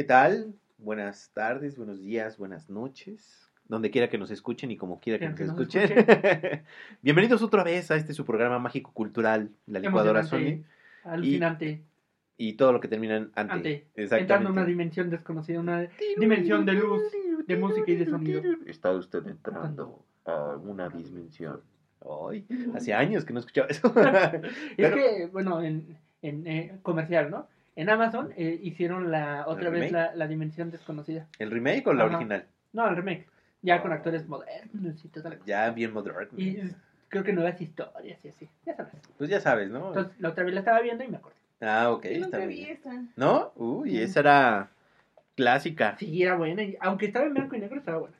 ¿Qué tal? Buenas tardes, buenos días, buenas noches. Donde quiera que nos escuchen y como quiera que, nos, escuchen. Bienvenidos otra vez a este su programa mágico cultural, la licuadora Sony. Alucinante. Y todo lo que termina en ante. Ante. Exactamente. Entrando en una dimensión desconocida, una dimensión de luz, de música y de sonido. Está usted entrando a una dimensión. Ay, hace años que no escuchaba eso. Es Pero- que, bueno, en, en eh, comercial, ¿no? En Amazon eh, hicieron la otra ¿El vez la, la dimensión desconocida. ¿El remake o la Ajá. original? No, el remake. Ya con actores modernos y toda la cosa. Ya bien moderno. Y creo que nuevas historias y así. Ya sabes. Pues ya sabes, ¿no? Entonces, la otra vez la estaba viendo y me acordé. Ah, ok, Yo está nunca vi bien. esa. ¿No? Uy, esa era clásica. Sí, era buena. aunque estaba en blanco y negro, estaba buena.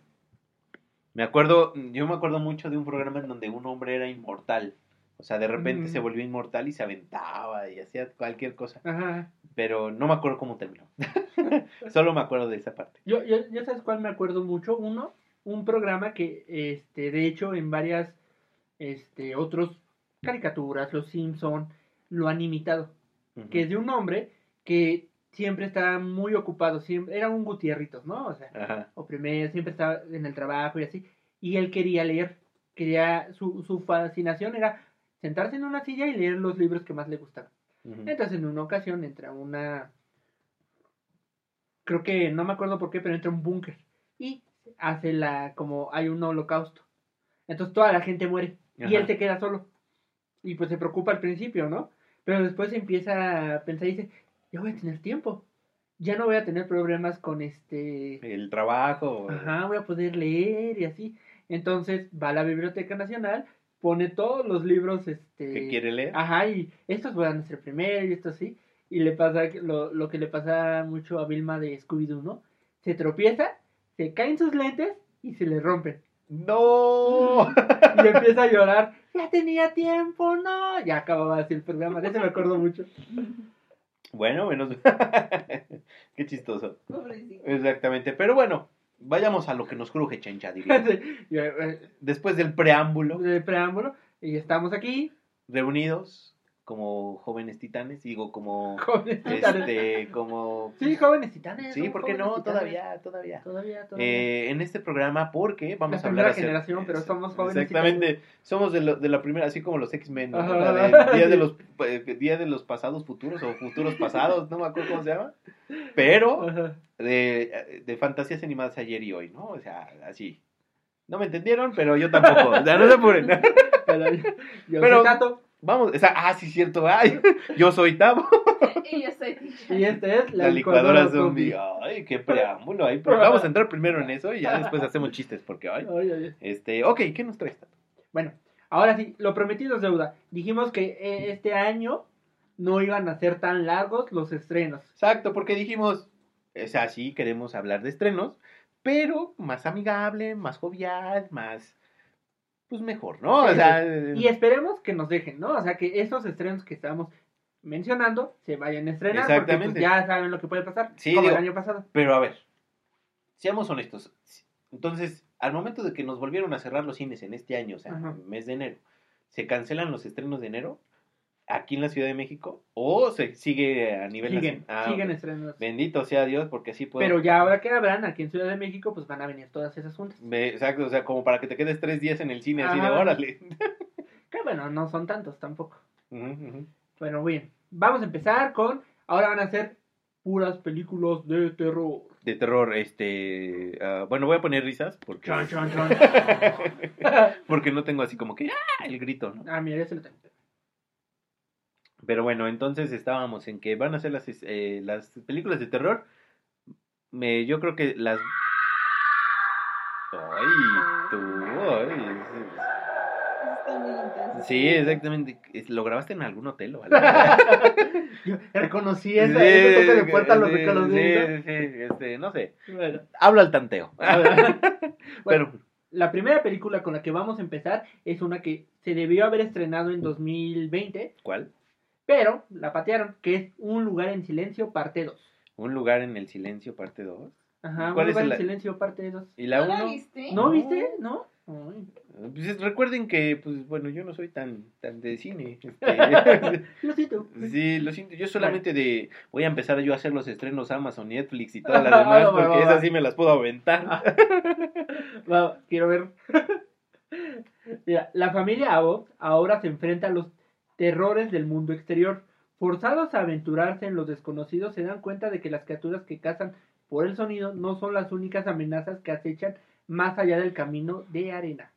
Me acuerdo, yo me acuerdo mucho de un programa en donde un hombre era inmortal. O sea, de repente Mm. se volvió inmortal y se aventaba y hacía cualquier cosa. Ajá. Pero no me acuerdo cómo terminó. Solo me acuerdo de esa parte. Yo, yo, yo sabes cuál me acuerdo mucho. Uno, un programa que, este, de hecho, en varias, este, otros caricaturas, Los Simpson, lo han imitado. Que es de un hombre que siempre está muy ocupado, siempre, era un Gutierritos, ¿no? O sea, Ajá. o primero, siempre estaba en el trabajo y así. Y él quería leer, quería, su, su fascinación era sentarse en una silla y leer los libros que más le gustaban. Entonces en una ocasión entra una... Creo que no me acuerdo por qué, pero entra un búnker y hace la... como hay un holocausto. Entonces toda la gente muere y él se queda solo. Y pues se preocupa al principio, ¿no? Pero después empieza a pensar y dice, ya voy a tener tiempo. Ya no voy a tener problemas con este... El trabajo. Ajá, voy a poder leer y así. Entonces va a la Biblioteca Nacional, pone todos los libros este, que quiere leer. Ajá, y estos van a ser primero y estos sí. Y le pasa que- lo, lo que le pasa mucho a Vilma de Scooby-Doo, ¿no? Se tropieza, se caen sus lentes y se le rompen. ¡No! Y empieza a llorar. Ya tenía tiempo, no. Ya acababa así el programa. De ese me acuerdo mucho. bueno, menos. Qué chistoso. Pobrecito. Exactamente. Pero bueno, vayamos a lo que nos cruje, chencha, diría. Eh, Después del preámbulo, De preámbulo. Y estamos aquí. reunidos como jóvenes titanes, digo, como. Jóvenes titanes. Este, como. Sí, jóvenes titanes. Sí, ¿por qué no? titanes. Todavía, todavía. Todavía, todavía. Eh, en este programa, porque vamos La a hablar primera generación, pero somos jóvenes Exactamente, somos de, lo- de la primera, así como los X-Men, ¿no? De Día de los eh, Día de los pasados futuros o futuros pasados, no me acuerdo cómo se llama. Pero Ajá. de, de fantasías animadas ayer y hoy, ¿no? O sea, así. No me entendieron, pero yo tampoco. O sea, no se apuren. Pero, yo Pero- soy Tato, Vamos, o sea, ah, sí, cierto. Ay, yo soy Tavo. Y yo soy y este es La, licuadora zombie. Ay, qué preámbulo. Ay, pero vamos a entrar primero en eso y ya después hacemos chistes, porque, ay. Ay, ay, ay. Este, ok, ¿qué nos traes? Bueno, ahora sí, lo prometido es deuda. Dijimos que eh, este año no iban a ser tan largos los estrenos. Exacto, porque dijimos, o sea, sí, queremos hablar de estrenos, pero más amigable, más jovial, más, pues mejor, ¿no? Sí, o sea, Y esperemos que nos dejen, ¿no? O sea, que esos estrenos que estamos mencionando se vayan a estrenar. Porque Exactamente. pues, ya saben lo que puede pasar. Sí, como digo- el año pasado. pero a ver, seamos honestos. Entonces, al momento de que nos volvieron a cerrar los cines en este año, o sea, en el mes de enero, ¿se cancelan los estrenos de enero aquí en la Ciudad de México o se sigue a nivel Siguen? Ah, siguen estrenos. Bendito sea Dios, porque así puedo... Pero ya ahora que habrán aquí en Ciudad de México, pues van a venir todas esas juntas. Exacto, o sea, como para que te quedes tres días en el cine, así de órale. Que bueno, no son tantos tampoco. Ujú, ujú. Bueno, bien. Vamos a empezar con. Ahora van a ser puras películas de terror. de terror, este, ah, bueno, voy a poner risas porque, Chon, chon, chon. porque no tengo así como que, ¡ah! el grito, ¿no? ah, mira, ya se lo tengo. Pero bueno, entonces estábamos en que van a ser las, eh, las películas de terror, me, yo creo que las... Ay, tú, ay, Está muy intenso. sí, exactamente, lo grabaste en algún hotel o algo. Yo reconocí esa, ese toque de puerta lo sí, sí, sí, este, no sé, Bueno, hablo al tanteo. a ver. Pero, Bueno, la primera película con la que vamos a empezar es una que se debió haber estrenado en 2020, ¿cuál? Pero la patearon, que es Un lugar en silencio, parte 2. Un lugar en el silencio, parte 2. Ajá, Un ¿Cuál es lugar en silencio, parte 2. ¿Y la ¿No la 1? viste? ¿No No. viste? ¿No? Ay. Pues, recuerden que, pues bueno, yo no soy tan, tan de cine. este, Lo siento. sí, lo siento. Yo solamente de. Voy a empezar yo a hacer los estrenos Amazon, Netflix y todas las demás, va, va, porque va. esas sí me las puedo aventar. Ah. Va, quiero ver. Mira, la familia Abbott ahora se enfrenta a los terrores del mundo exterior. Forzados a aventurarse en los desconocidos, se dan cuenta de que las criaturas que cazan por el sonido no son las únicas amenazas que acechan más allá del camino de arena.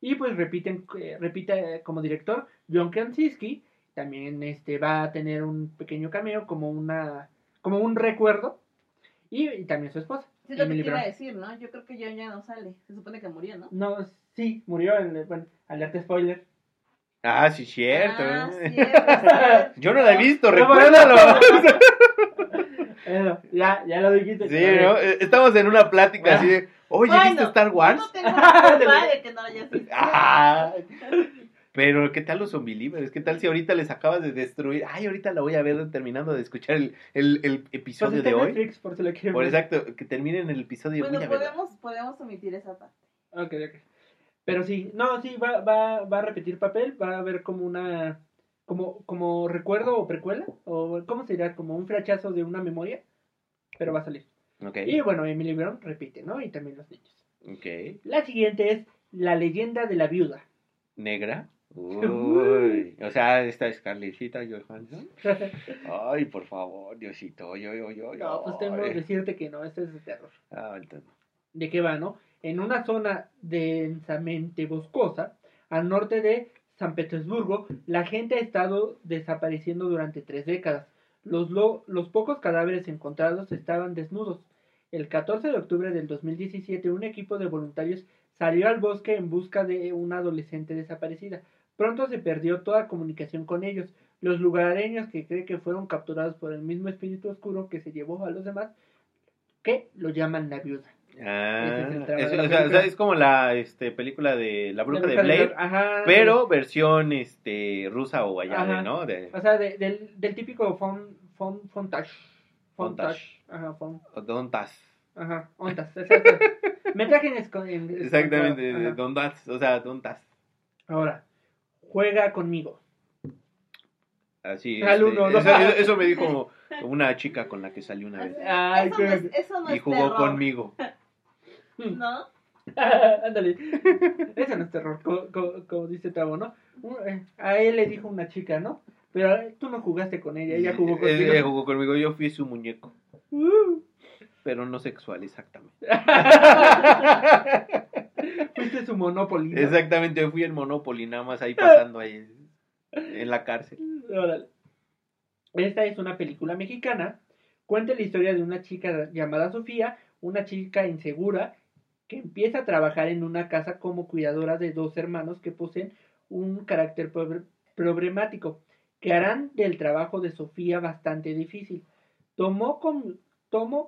Y pues repiten, eh, repite eh, como director John Krasinski, también este va a tener un pequeño cameo como una como un recuerdo y, y también su esposa. Sí, es lo que iba a decir, ¿no? Yo creo que ya, ya no sale. Se supone que murió, ¿no? No, sí, murió en, bueno, alerta spoiler. Ah, sí, cierto. Ah, cierto, cierto. Yo no la he visto, recuérdalo. Bueno, ya, ya lo dijiste. Sí, ¿no? Estamos en una plática así de, oye, Bueno, ¿viste Star Wars? Yo no tengo la culpa de que no lo hayas visto. Ah, pero ¿qué tal los zombie libres? ¿Qué tal si ahorita les acabas de destruir? Ay, ahorita la voy a ver terminando de escuchar el, el, el episodio de hoy. Netflix, por si lo quieren Por ver. exacto, que terminen el episodio Bueno, voy a verla. podemos, podemos omitir esa parte. Ok, ok. Pero sí, no, sí, va, va, va a repetir papel, va a haber como una, como, como recuerdo o precuela, o ¿cómo sería? Como un frachazo de una memoria, pero va a salir. Y bueno, Emily Brown repite, ¿no? Y también los niños. ok. La siguiente es La leyenda de la viuda. ¿Negra? Uy, o sea, esta es Carlicita Johansson. Ay, por favor, Diosito, yo, yo, yo, yo. no, pues tengo que decirte que no, este es de terror. Ah, entonces. ¿De qué va, no? En una zona densamente boscosa, al norte de San Petersburgo, la gente ha estado desapareciendo durante tres décadas. Los, lo- los pocos cadáveres encontrados estaban desnudos. El 14 de octubre del 2017, un equipo de voluntarios salió al bosque en busca de una adolescente desaparecida. Pronto se perdió toda comunicación con ellos. Los lugareños que creen que fueron capturados por el mismo espíritu oscuro que se llevó a los demás, que lo llaman la viuda. Ah, es es, de la o sea, o película. sea, es como la este, película de La Bruja La de bruja Blade, Blair, ajá, pero versión este, rusa o allá, Ajá. ¿no? De, O sea, de- del, del típico fon, fon, fontage. Fontage. Ajá, fon, Dontas. ajá, ondas, exacto. Metraje en, esco- en- Exactamente, ajá. de Dontas, o sea, Dontas. Ahora, juega conmigo. Así, Al este, uno, ¿no? eso, eso- eso me dijo una chica con la que salí una vez. Ay, eso, no es, eso no Y es jugó terror, conmigo. ¿No? Ándale. Eso no es terror, como, como- como dice Tavo, ¿no? Un- eh, A él le dijo una chica, ¿no? Pero eh, tú no jugaste con ella, ella jugó contigo. Ella jugó conmigo, yo fui su muñeco. Uh. Pero no sexual, exactamente. Fuiste su Monopoly. ¿no? Exactamente, yo fui el Monopoly, nada más ahí pasando ahí en la cárcel. Órale. Esta es una película mexicana. Cuenta la historia de una chica llamada Sofía, una chica insegura que empieza a trabajar en una casa como cuidadora de dos hermanos que poseen un carácter prob- problemático, que harán del trabajo de Sofía bastante difícil. Tomo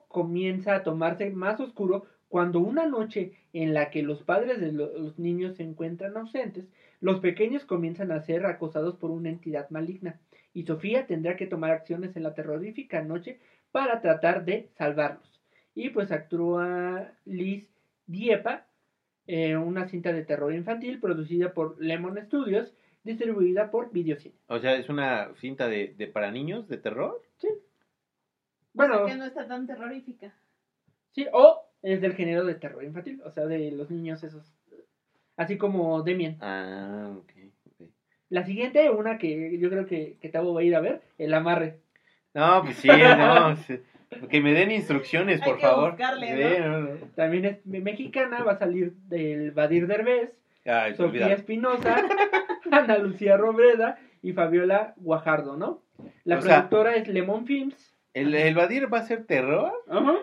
comienza a tomarse más oscuro cuando una noche en la que los padres de lo- los niños se encuentran ausentes, los pequeños comienzan a ser acosados por una entidad maligna y Sofía tendrá que tomar acciones en la terrorífica noche para tratar de salvarlos. Y pues actúa Liz Diepa, eh, una cinta de terror infantil producida por Lemon Studios, distribuida por Videocine. O sea, es una cinta de, de para niños, de terror. Bueno, Que no está tan terrorífica. sí, o es del género de terror infantil, o sea, de los niños esos. Así como Demian. Ah, ok. ok. La siguiente, una que yo creo que, que Tavo va a ir a ver, El Amarre. No, pues sí, no. Que me den instrucciones, Hay por que favor. buscarle, Sí, no, no. También es mexicana, va a salir del Badir Derbez, Ay, Sofía. Espinosa, Ana Lucía Robreda y Fabiola Guajardo, ¿no? La O sea- productora es Lemon Films. ¿El, ¿El Badir va a ser terror? Ajá.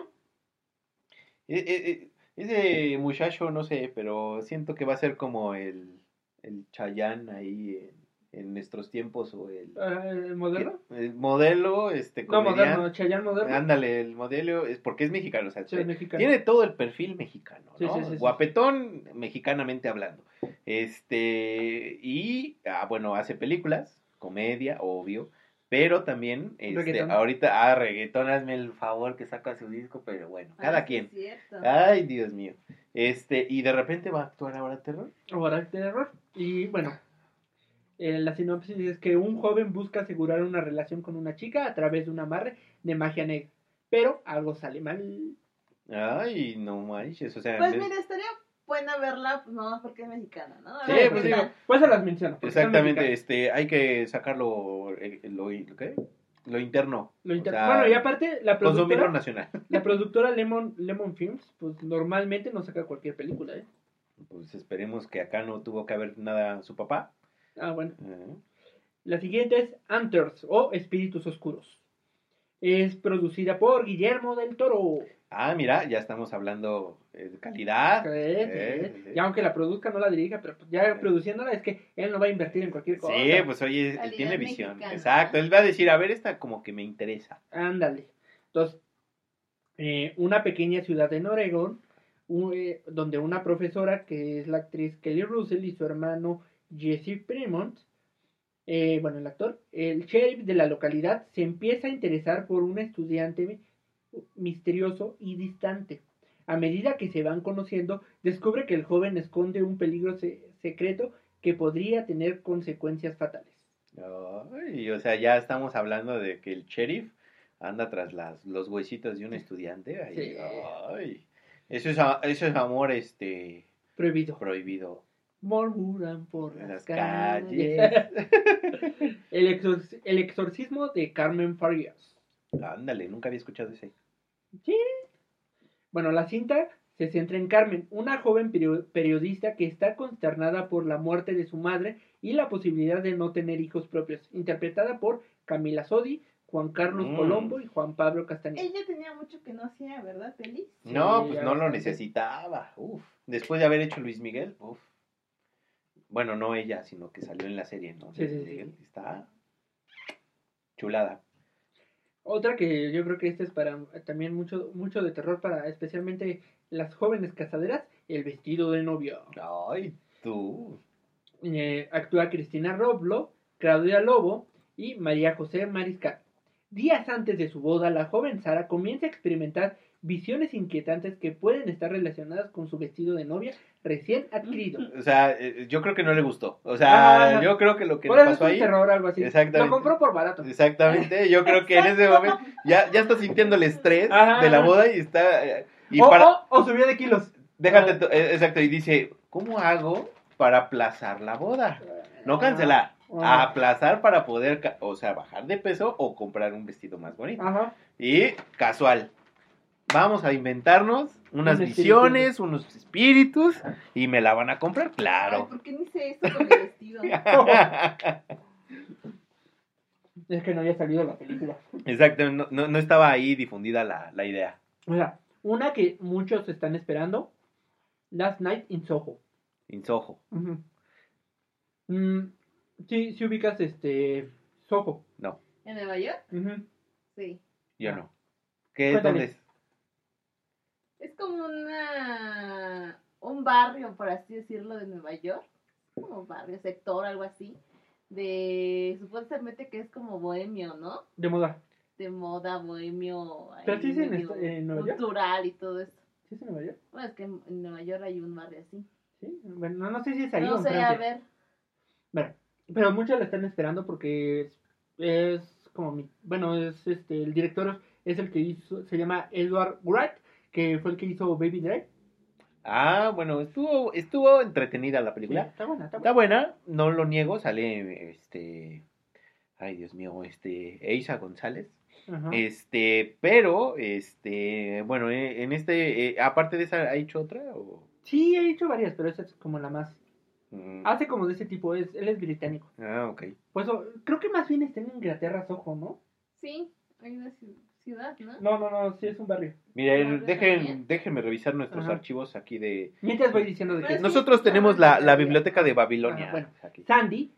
E- e- e- Ese muchacho, no sé, pero siento que va a ser como el, el Chayán ahí en, en nuestros tiempos o el, Ah, ¿El modelo? el modelo, este, No, moderno, Chayanne moderno. Ándale, el modelo es porque es mexicano, o sea, Sí, es mexicano. tiene todo el perfil mexicano, Sí, ¿no? sí, sí, sí. Guapetón, mexicanamente hablando. Este, y, ah, bueno, hace películas, comedia, obvio, Pero también, este, Reggaetón. ahorita, ah, reggaetón, hazme el favor que saca su disco, pero bueno, cada Ah, sí, quien. Ay, Dios mío. Este, y de repente va a actuar ahora terror. Ahora de error. Y bueno, eh, la sinopsis es que un joven busca asegurar una relación con una chica a través de un amarre de magia negra. Pero algo sale mal. Ay, no manches, o sea, Pues vez- mira, estaría buena verla, pues no, porque es mexicana, ¿no? A Sí, ver, pues ¿qué digo? Pues se las menciono. exactamente, este, hay que sacarlo, lo, lo, ¿qué? Lo interno. Lo inter- o sea, bueno, y aparte, la productora, nacional. la productora Lemon, Lemon Films, pues normalmente no saca cualquier película, ¿eh? Pues esperemos que acá no tuvo que haber nada su papá. Ah, bueno. Eh, La siguiente es Hunters o Espíritus Oscuros. Es producida por Guillermo del Toro. Ah, mira, ya estamos hablando eh, de calidad. Sí, Eh, sí. sí. Y aunque la produzca, no la dirija, pero pues ya produciéndola es que él no va a invertir en cualquier cosa. Sí, pues oye, él tiene visión. mexicana. Exacto, él va a decir, a ver, esta como que me interesa. Ándale. Entonces, eh, una pequeña ciudad en Oregón, eh, donde una profesora, que es la actriz Kelly Russell, y su hermano Jesse Fremont, eh, bueno, el actor, el sheriff de la localidad se empieza a interesar por un estudiante mi- misterioso y distante. A medida que se van conociendo, descubre que el joven esconde un peligro se- secreto que podría tener consecuencias fatales. Ay, o sea, ya estamos hablando de que el sheriff anda tras las, los huesitos de un estudiante. Ay, Sí. ay. Eso, es, eso es amor este Prohibido. prohibido. Murmuran por las, las calles. calles. el, exor- el exorcismo de Carmen Farias. Ándale, nunca había escuchado ese. Bueno, la cinta se centra en Carmen, una joven perio- periodista que está consternada por la muerte de su madre y la posibilidad de no tener hijos propios, interpretada por Camila Sodi, Juan Carlos Mm. Colombo y Juan Pablo Castañeda. Ella tenía mucho que no hacía, ¿verdad, Feliz? Sí, No, pues no lo necesitaba. Uf. Después de haber hecho Luis Miguel, uf. Bueno, no ella, sino que salió en la serie, ¿no? Sí, sí, sí. Está chulada. Otra que yo creo que esta es para también mucho, mucho de terror para especialmente las jóvenes casaderas, El vestido de novia. Ay, tú. Eh, actúa Cristina Roblo, Claudia Lobo y María José Mariscal. Días antes de su boda, la joven Sara comienza a experimentar visiones inquietantes que pueden estar relacionadas con su vestido de novia recién adquirido. O sea, eh, yo creo que no le gustó. O sea, Ah, yo creo que lo que Por le pasó ahí. terror, algo así. Exactamente. Lo compró por barato. Exactamente, yo creo que en ese momento ya, ya está sintiendo el estrés Ajá. de la boda y está. eh, Y o, para. o- o subió de kilos. Déjate, to- eh, exacto, y dice: ¿Cómo hago para aplazar la boda? No cancelar, Ah. aplazar para poder, o sea, bajar de peso o comprar un vestido más bonito. Ajá. Y casual. Vamos a inventarnos unas Un visiones, unos espíritus y me la van a comprar, Ay, claro. ¿por qué no hice eso con el vestido? Es que no había salido la película. Exacto, no, no, no estaba ahí difundida la, la idea. O sea, una que muchos están esperando, Last Night in Soho. Insojo, Ujú. Mm, sí, sí ubicas este Soho. no, ¿En Nueva York? Sí. yo no. ¿Qué? Cuéntame. ¿Dónde es? Es como una un barrio, por así decirlo, de Nueva York. Como barrio, sector, algo así. De supuestamente que es como bohemio, ¿no? De moda. De moda, bohemio, Pero sí es en esta- en Nueva York. cultural y todo eso. ¿Sí es en Nueva York? Bueno, es que en Nueva York hay un barrio así. Sí. Bueno, no, no sé si es ahí o No en sé, Francia. a ver. Bueno, pero muchos la están esperando porque es, es como mi, bueno, es este el director es el que hizo, se llama Edward Wright, que fue el que hizo Baby Drive. Ah, bueno, estuvo, estuvo entretenida la Sí, película. está buena, está Está buena. buena, no lo niego, sale este. Ay, Dios mío, este. Eisa González. Ajá. Este, pero, este, bueno, eh, en este, eh, aparte de esa, ¿ha hecho otra? O? Sí, he hecho varias, pero esa es como la más. Mm, Hace como de ese tipo, es, él es británico. Ah, ok. Por eso, creo que más bien está en Inglaterra, Soho, ¿no? Sí, hay una ci- ciudad, ¿no? No, no, no, sí es un barrio. Miren, dejen, déjenme revisar nuestros Ajá. archivos aquí de... Mientras voy diciendo de Pero que sí, Nosotros está tenemos la, la biblioteca de Babilonia. Ah, bueno. aquí. Sandy,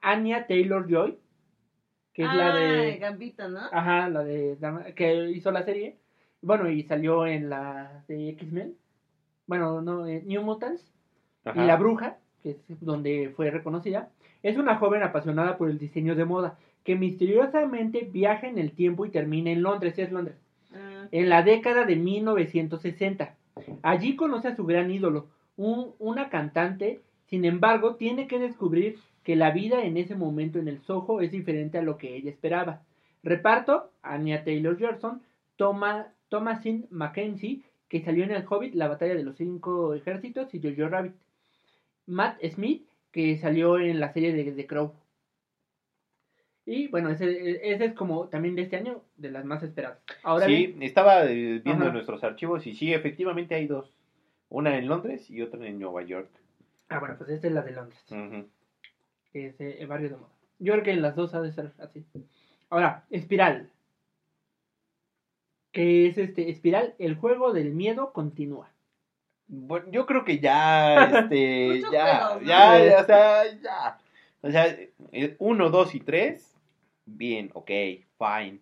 Anya Taylor Joy, que es la Ah, de. Gambito, ¿no? Ajá, la de. Que hizo la serie. Bueno, y salió en la de X-Men. Bueno, no, eh, New Mutants. Ajá. Y La Bruja, que es donde fue reconocida. Es una joven apasionada por el diseño de moda, que misteriosamente viaja en el tiempo y termina en Londres, sí es Londres, Ah, en la década de 1960. Allí conoce a su gran ídolo, un- una cantante, sin embargo, tiene que descubrir que la vida en ese momento en el Soho es diferente a lo que ella esperaba. Reparto, Anya Taylor-Johnson, Toma, Thomasin Mackenzie, que salió en El Hobbit, La batalla de los cinco ejércitos y Jojo Rabbit. Matt Smith, que salió en la serie de The Crow. Y bueno, ese, ese es como también de este año, de las más esperadas. Ahora sí, bien, estaba eh, viendo Ajá. nuestros archivos y sí, efectivamente hay dos. Una en Londres y otra en Nueva York. Ah, bueno, pues esta es la de Londres, que es eh, Barrio de Moda. Yo creo que en las dos ha de ser así. Ahora, Espiral. Que es este, Espiral, el juego del miedo continúa. Bueno, yo creo que ya, este, ya, juegos, ¿no? ya, ya, o sea, ya. O sea, eh, uno, dos y tres, bien, ok, fine.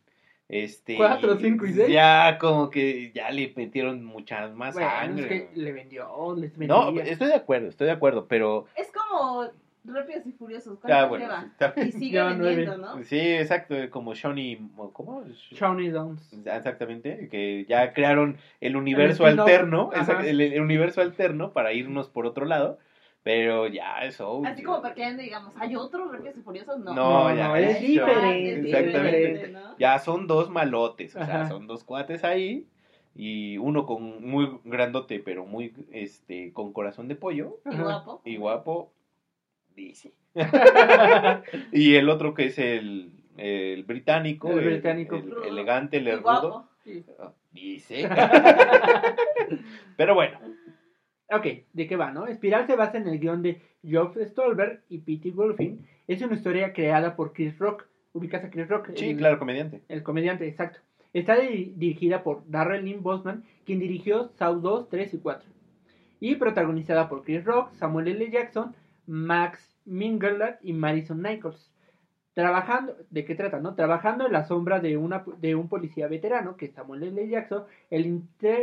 Este, Cuatro, cinco y seis. Ya como que ya le metieron mucha más Bueno, sangre. es que le vendió, les No, vendía. estoy de acuerdo, estoy de acuerdo, pero Es como Rápidos y Furiosos. ¿Cuánto ya bueno, lleva? está- Y sigue nueve. vendiendo, ¿no? sí, exacto, como Shawnee, ¿cómo? Shawnee Downs. Exactamente, que ya crearon el universo alterno, el universo alterno para irnos por otro lado, pero ya eso. Así como para que digamos, ¿hay otro Rápidos y Furiosos? No. No, No, ya no, es diferente, Exactamente. ¿no? Ya son dos malotes, o sea, son dos cuates ahí y uno con muy grandote, pero muy este con corazón de pollo Y Ajá. guapo. y guapo, dice. y el otro que es el, el británico, El británico. el elegante, el Y rudo, guapo. dice. pero bueno, Ok, ¿de qué va, no? Espiral se basa en el guion de Geoff Stolberg y Pete Wolfing. Es una historia creada por Chris Rock. ¿Ubicas a Chris Rock? sí, El- claro, comediante. El comediante, exacto. Está di- dirigida por Darrell Lynn Bosman, quien dirigió Saw 2, 3 y 4. Y protagonizada por Chris Rock, Samuel L. Jackson, Max Mingerland y Madison Nichols. Trabajando, ¿de qué trata, no? Trabajando en la sombra de, una, de un policía veterano, que es Samuel L. Jackson, el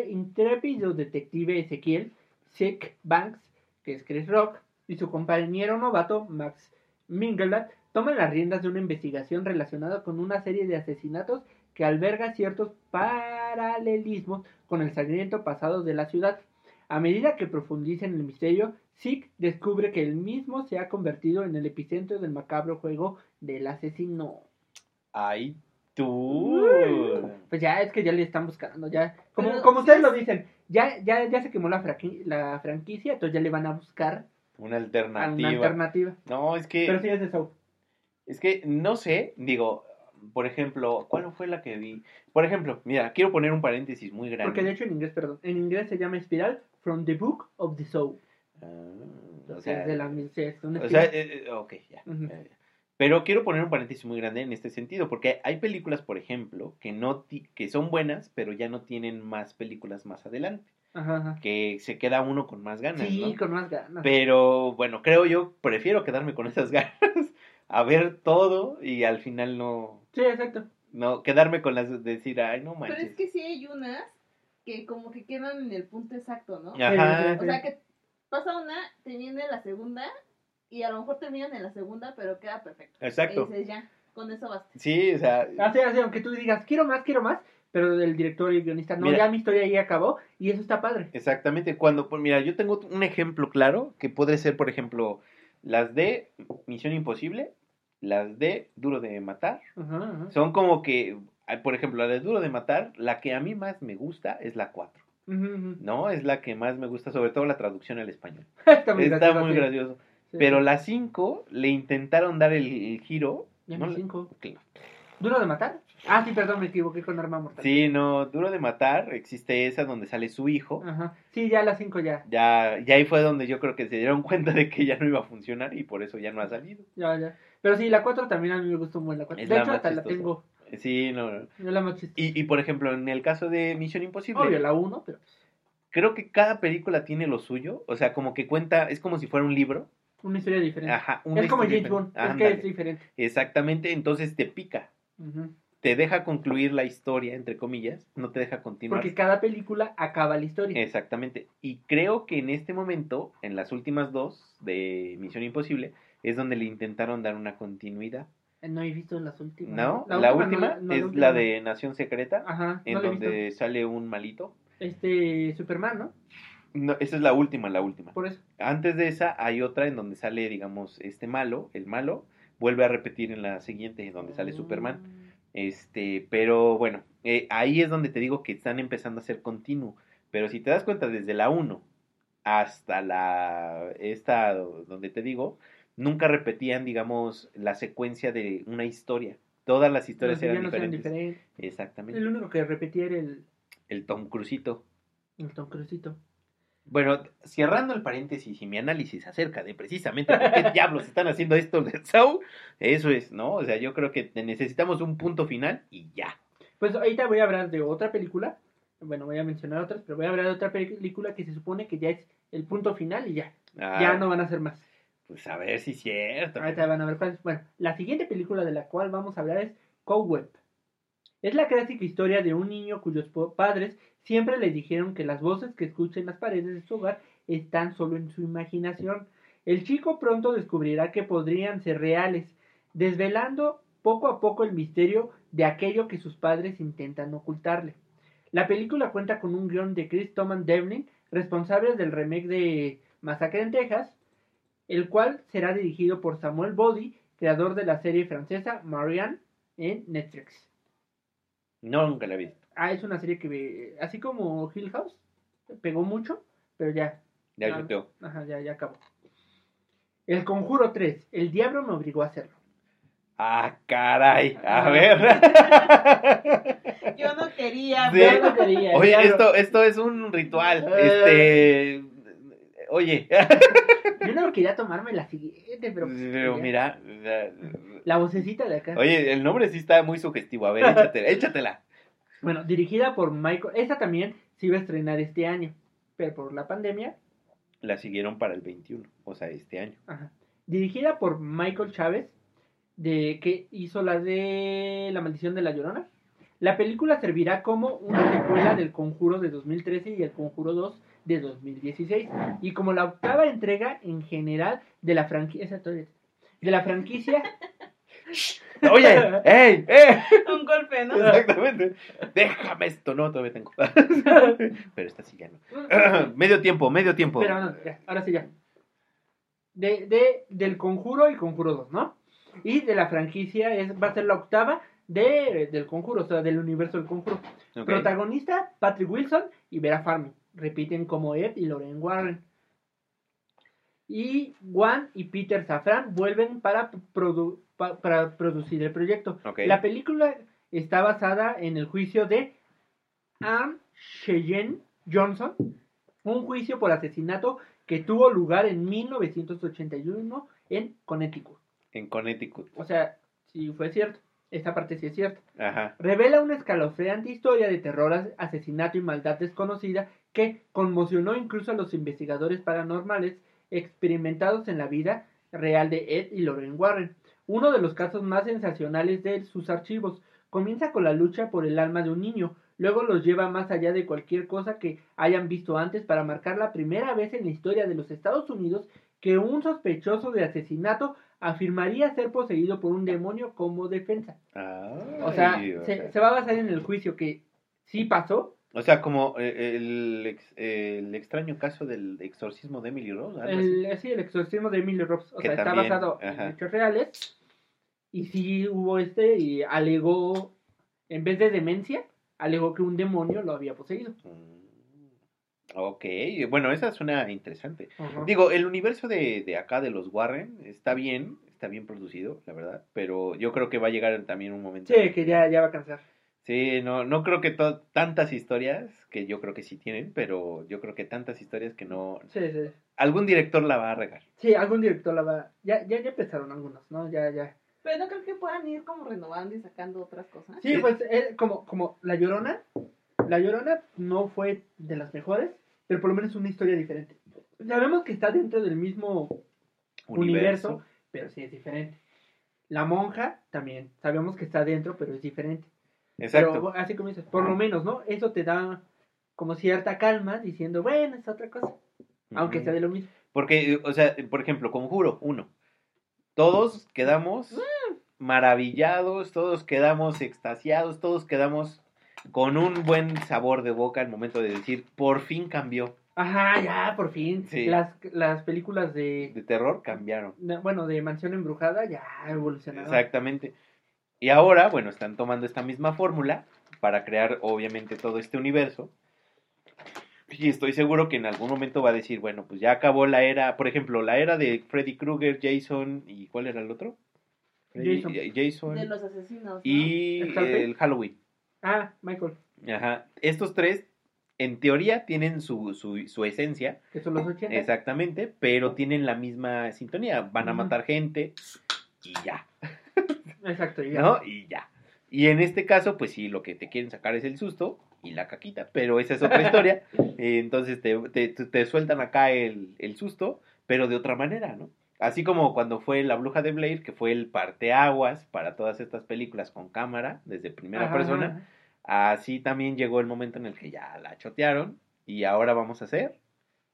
intrépido detective Ezequiel Sick Banks, que es Chris Rock, y su compañero novato, Max Mingerland, toman las riendas de una investigación relacionada con una serie de asesinatos que alberga ciertos paralelismos con el sangriento pasado de la ciudad. A medida que profundiza en el misterio, Zeke descubre que el mismo se ha convertido en el epicentro del macabro juego del asesino. Ay, tú. Pues ya es que ya le están buscando, ya como, Pero como ustedes es- lo dicen, ya ya ya se quemó la, franquicia, entonces ya le van a buscar Una alternativa. una alternativa. No, es que. Pero sí es. Es que no sé, digo, por ejemplo, ¿cuál fue la que vi? Por ejemplo, mira, quiero poner un paréntesis muy grande. Porque de hecho en inglés, perdón, en inglés se llama Espiral from the Book of the Soul. Ah, O sea, es de la es una o sea, eh, eh, ok, ya. Pero quiero poner un paréntesis muy grande en este sentido, porque hay películas, por ejemplo, que no ti- que son buenas, pero ya no tienen más películas más adelante, Ajá, ajá. que se queda uno con más ganas, Sí, ¿no? con más ganas. Pero bueno, creo yo, prefiero quedarme con esas ganas a ver todo y al final no, Sí, exacto. no quedarme con las de decir, ay, no Pero manches. es que sí hay unas que como que quedan en el punto exacto, ¿no? Ajá. O sea, que pasa una, te viene la segunda y a lo mejor terminan en la segunda, pero queda perfecto. Exacto. Y dices, ya, con eso basta. Sí, o sea, Así, así, aunque tú digas, quiero más, quiero más, pero el director y el guionista, no, Mira. ya mi historia ahí acabó y eso está padre. exactamente. Cuando, pues mira, yo tengo un ejemplo claro que puede ser, por ejemplo, las de Misión Imposible, las de Duro de Matar. Ajá, ajá. Son como que, por ejemplo, la de Duro de Matar, la que a mí más me gusta es la 4. Ujú, ujú. ¿No? Es la que más me gusta, sobre todo la traducción al español. está muy Está gracioso, muy sí. gracioso. Sí, Pero la 5 le intentaron dar el, el giro. Ya ¿no? mi cinco. Claro. ¿Duro de matar? Ah, sí, perdón, me equivoqué con arma mortal. Sí, no, Duro de Matar, existe esa donde sale su hijo. Ajá. Sí, ya las cinco ya. Ya, ya ahí fue donde yo creo que se dieron cuenta de que ya no iba a funcionar y por eso ya no ha salido. Ya, ya. Pero sí, la 4 también a mí me gustó muy la 4. Es De la hecho, hasta la tengo. Sí, no. no. Yo la más chistosa. Y, y por ejemplo, en el caso de Misión Imposible, Obvio, la 1, pero creo que cada película tiene lo suyo. O sea, como que cuenta, es como si fuera un libro. Una historia diferente. Ajá, una es como James es que es diferente. Exactamente, entonces te pica. Te deja concluir la historia, entre comillas, no te deja continuar. Porque cada película acaba la historia. Exactamente. Y creo que en este momento, en las últimas dos de Misión Imposible, es donde le intentaron dar una continuidad. No he visto las últimas. ¿No? La, última, no- no, es última la de Nación Secreta, Ajá, en no donde sale un malito. Este, Superman, ¿no? No, esa es la última, la última. Por eso. Antes de esa hay otra en donde sale, digamos, este malo, el malo, vuelve a repetir en la siguiente, en donde sale Superman. Este, pero bueno, eh, ahí es donde te digo que están empezando a ser continuo. Pero si te das cuenta, desde la 1 hasta la esta donde te digo, nunca repetían, digamos, la secuencia de una historia. Todas las historias eran eran diferentes. diferentes. Exactamente. El único que repetía era el, El Tom Crucito. el Tom Crucito. Bueno, cerrando el paréntesis y mi análisis acerca de precisamente por qué diablos están haciendo esto del Saw, eso es, ¿no? O sea, yo creo que necesitamos un punto final y ya. Pues ahorita voy a hablar de otra película. Bueno, voy a mencionar otras, pero voy a hablar de otra película que se supone que ya es el punto final y ya. Ah, Ya no van a hacer más. Pues a ver si es cierto. Ahorita van a ver cuáles. Bueno, la siguiente película de la cual vamos a hablar es Cobweb. Es la clásica historia de un niño cuyos padres siempre le dijeron que las voces que escucha en las paredes de su hogar están solo en su imaginación. El chico pronto descubrirá que podrían ser reales, desvelando poco a poco el misterio de aquello que sus padres intentan ocultarle. La película cuenta con un guion de Chris Thomas Devlin, responsable del remake de Masacre en Texas, el cual será dirigido por Samuel Body, creador de la serie francesa Marianne en Netflix. No, nunca la he visto. Ah, es una serie que, ve- así como Hill House, pegó mucho, pero ya, Ya Ah. chuteó. ajá, ya, ya acabó. El Conjuro 3, El Diablo me obligó a hacerlo. Ah, caray. A Ah. ver. Yo no quería. Sí. Yo no quería, Oye, esto, esto es un ritual. Eh. Este. Oye. Yo no quería tomarme la siguiente, pero... pues, Pero ya. mira. La vocecita de acá. Oye, el nombre sí está muy sugestivo. A ver, échatela. échatela. Bueno, dirigida por Michael... Esta también se iba a estrenar este año, pero por la pandemia La siguieron para el 21, o sea, este año. Ajá. Dirigida por Michael Chávez, de que hizo la de La maldición de la Llorona. La película servirá como una secuela del Conjuro de 2013 y el Conjuro 2 de 2016 y como la octava entrega en general de la franquicia de la franquicia Oye, ¡ey! ¡ey! Un golpe, ¿no? Exactamente. Déjame esto. No, todavía tengo. Pero esta sí ya no. medio tiempo, medio tiempo. Pero no, ya, ahora sí ya. De, de, del Conjuro y Conjuro 2, ¿no? Y de la franquicia es, va a ser la octava de, del Conjuro, o sea, del universo del Conjuro. Protagonista, Patrick Wilson y Vera Farmiga. Repiten como Ed y Lorraine Warren. Y Juan y Peter Safran vuelven para, produ- pa- para producir el proyecto. La película está basada en el juicio de Anne Cheyenne Johnson, un juicio por asesinato que tuvo lugar en 1981 en Connecticut. En Connecticut. O sea, si fue cierto, esta parte sí es cierta. Ajá. Revela una escalofriante historia de terror, as- asesinato y maldad desconocida que conmocionó incluso a los investigadores paranormales experimentados en la vida real de Ed y Lorraine Warren. Uno de los casos más sensacionales de sus archivos comienza con la lucha por el alma de un niño, luego los lleva más allá de cualquier cosa que hayan visto antes para marcar la primera vez en la historia de los Estados Unidos que un sospechoso de asesinato afirmaría ser poseído por un demonio como defensa. O sea, Ay, o se, sea. se va a basar en el juicio que sí pasó. O sea, como eh, el, ex- el extraño caso del exorcismo de Emily Rose. El, sí, el exorcismo de Emily Rose. O Que sea, está basado ajá. en hechos reales. Y sí hubo este y alegó, en vez de demencia, alegó que un demonio lo había poseído. Mm, Ok, bueno, esa suena interesante. Digo, el universo de, de acá de los Warren está bien, está bien producido, la verdad, pero yo creo que va a llegar también un momento. Sí, que ya, ya va a cansar. Sí, no, no creo que tantas historias, que yo creo que sí tienen, pero yo creo que tantas historias que no... Sí, sí. Algún director la va a regar. Sí, algún director la va. Ya, ya, ya empezaron algunos, ¿no? Ya, ya. Pero no creo que puedan ir como renovando y sacando otras cosas. Sí, pues eh, como, como La Llorona. La Llorona no fue de las mejores, pero por lo menos una historia diferente. Sabemos que está dentro del mismo universo, pero sí es diferente. La monja también, sabemos que está dentro, pero es diferente. Exacto. Pero así como dices, por lo menos, ¿no? Eso te da como cierta calma diciendo, bueno, es otra cosa, aunque sea de lo mismo. Porque, o sea, por ejemplo, Conjuro, uno. Todos quedamos maravillados, todos quedamos extasiados, todos quedamos con un buen sabor de boca al momento de decir, por fin cambió. Ajá, ya, por fin. Sí. Las, las películas de, De terror cambiaron. de- bueno, de Mansión Embrujada ya evolucionaron. Exactamente. Y ahora, bueno, están tomando esta misma fórmula para crear, obviamente, todo este universo. Y estoy seguro que en algún momento va a decir, bueno, pues ya acabó la era, por ejemplo, la era de Freddy Krueger, Jason y ¿cuál era el otro? Freddy- Jason. eh, Jason De los asesinos. ¿no? y el Halloween. Ah, Michael, Ajá. Estos tres, en teoría, tienen su, su, su esencia, que son los 80. exactamente, pero tienen la misma sintonía. Van a matar gente y ya. Exacto, ya. ¿no? Y ya. Y en este caso, pues sí, lo que te quieren sacar es el susto y la caquita, pero esa es otra historia. Entonces te, te, te sueltan acá el, el susto, pero de otra manera, ¿no? Así como cuando fue La Bruja de Blair, que fue el parteaguas para todas estas películas con cámara, desde primera Ajá, persona, así también llegó el momento en el que ya la chotearon y ahora vamos a hacer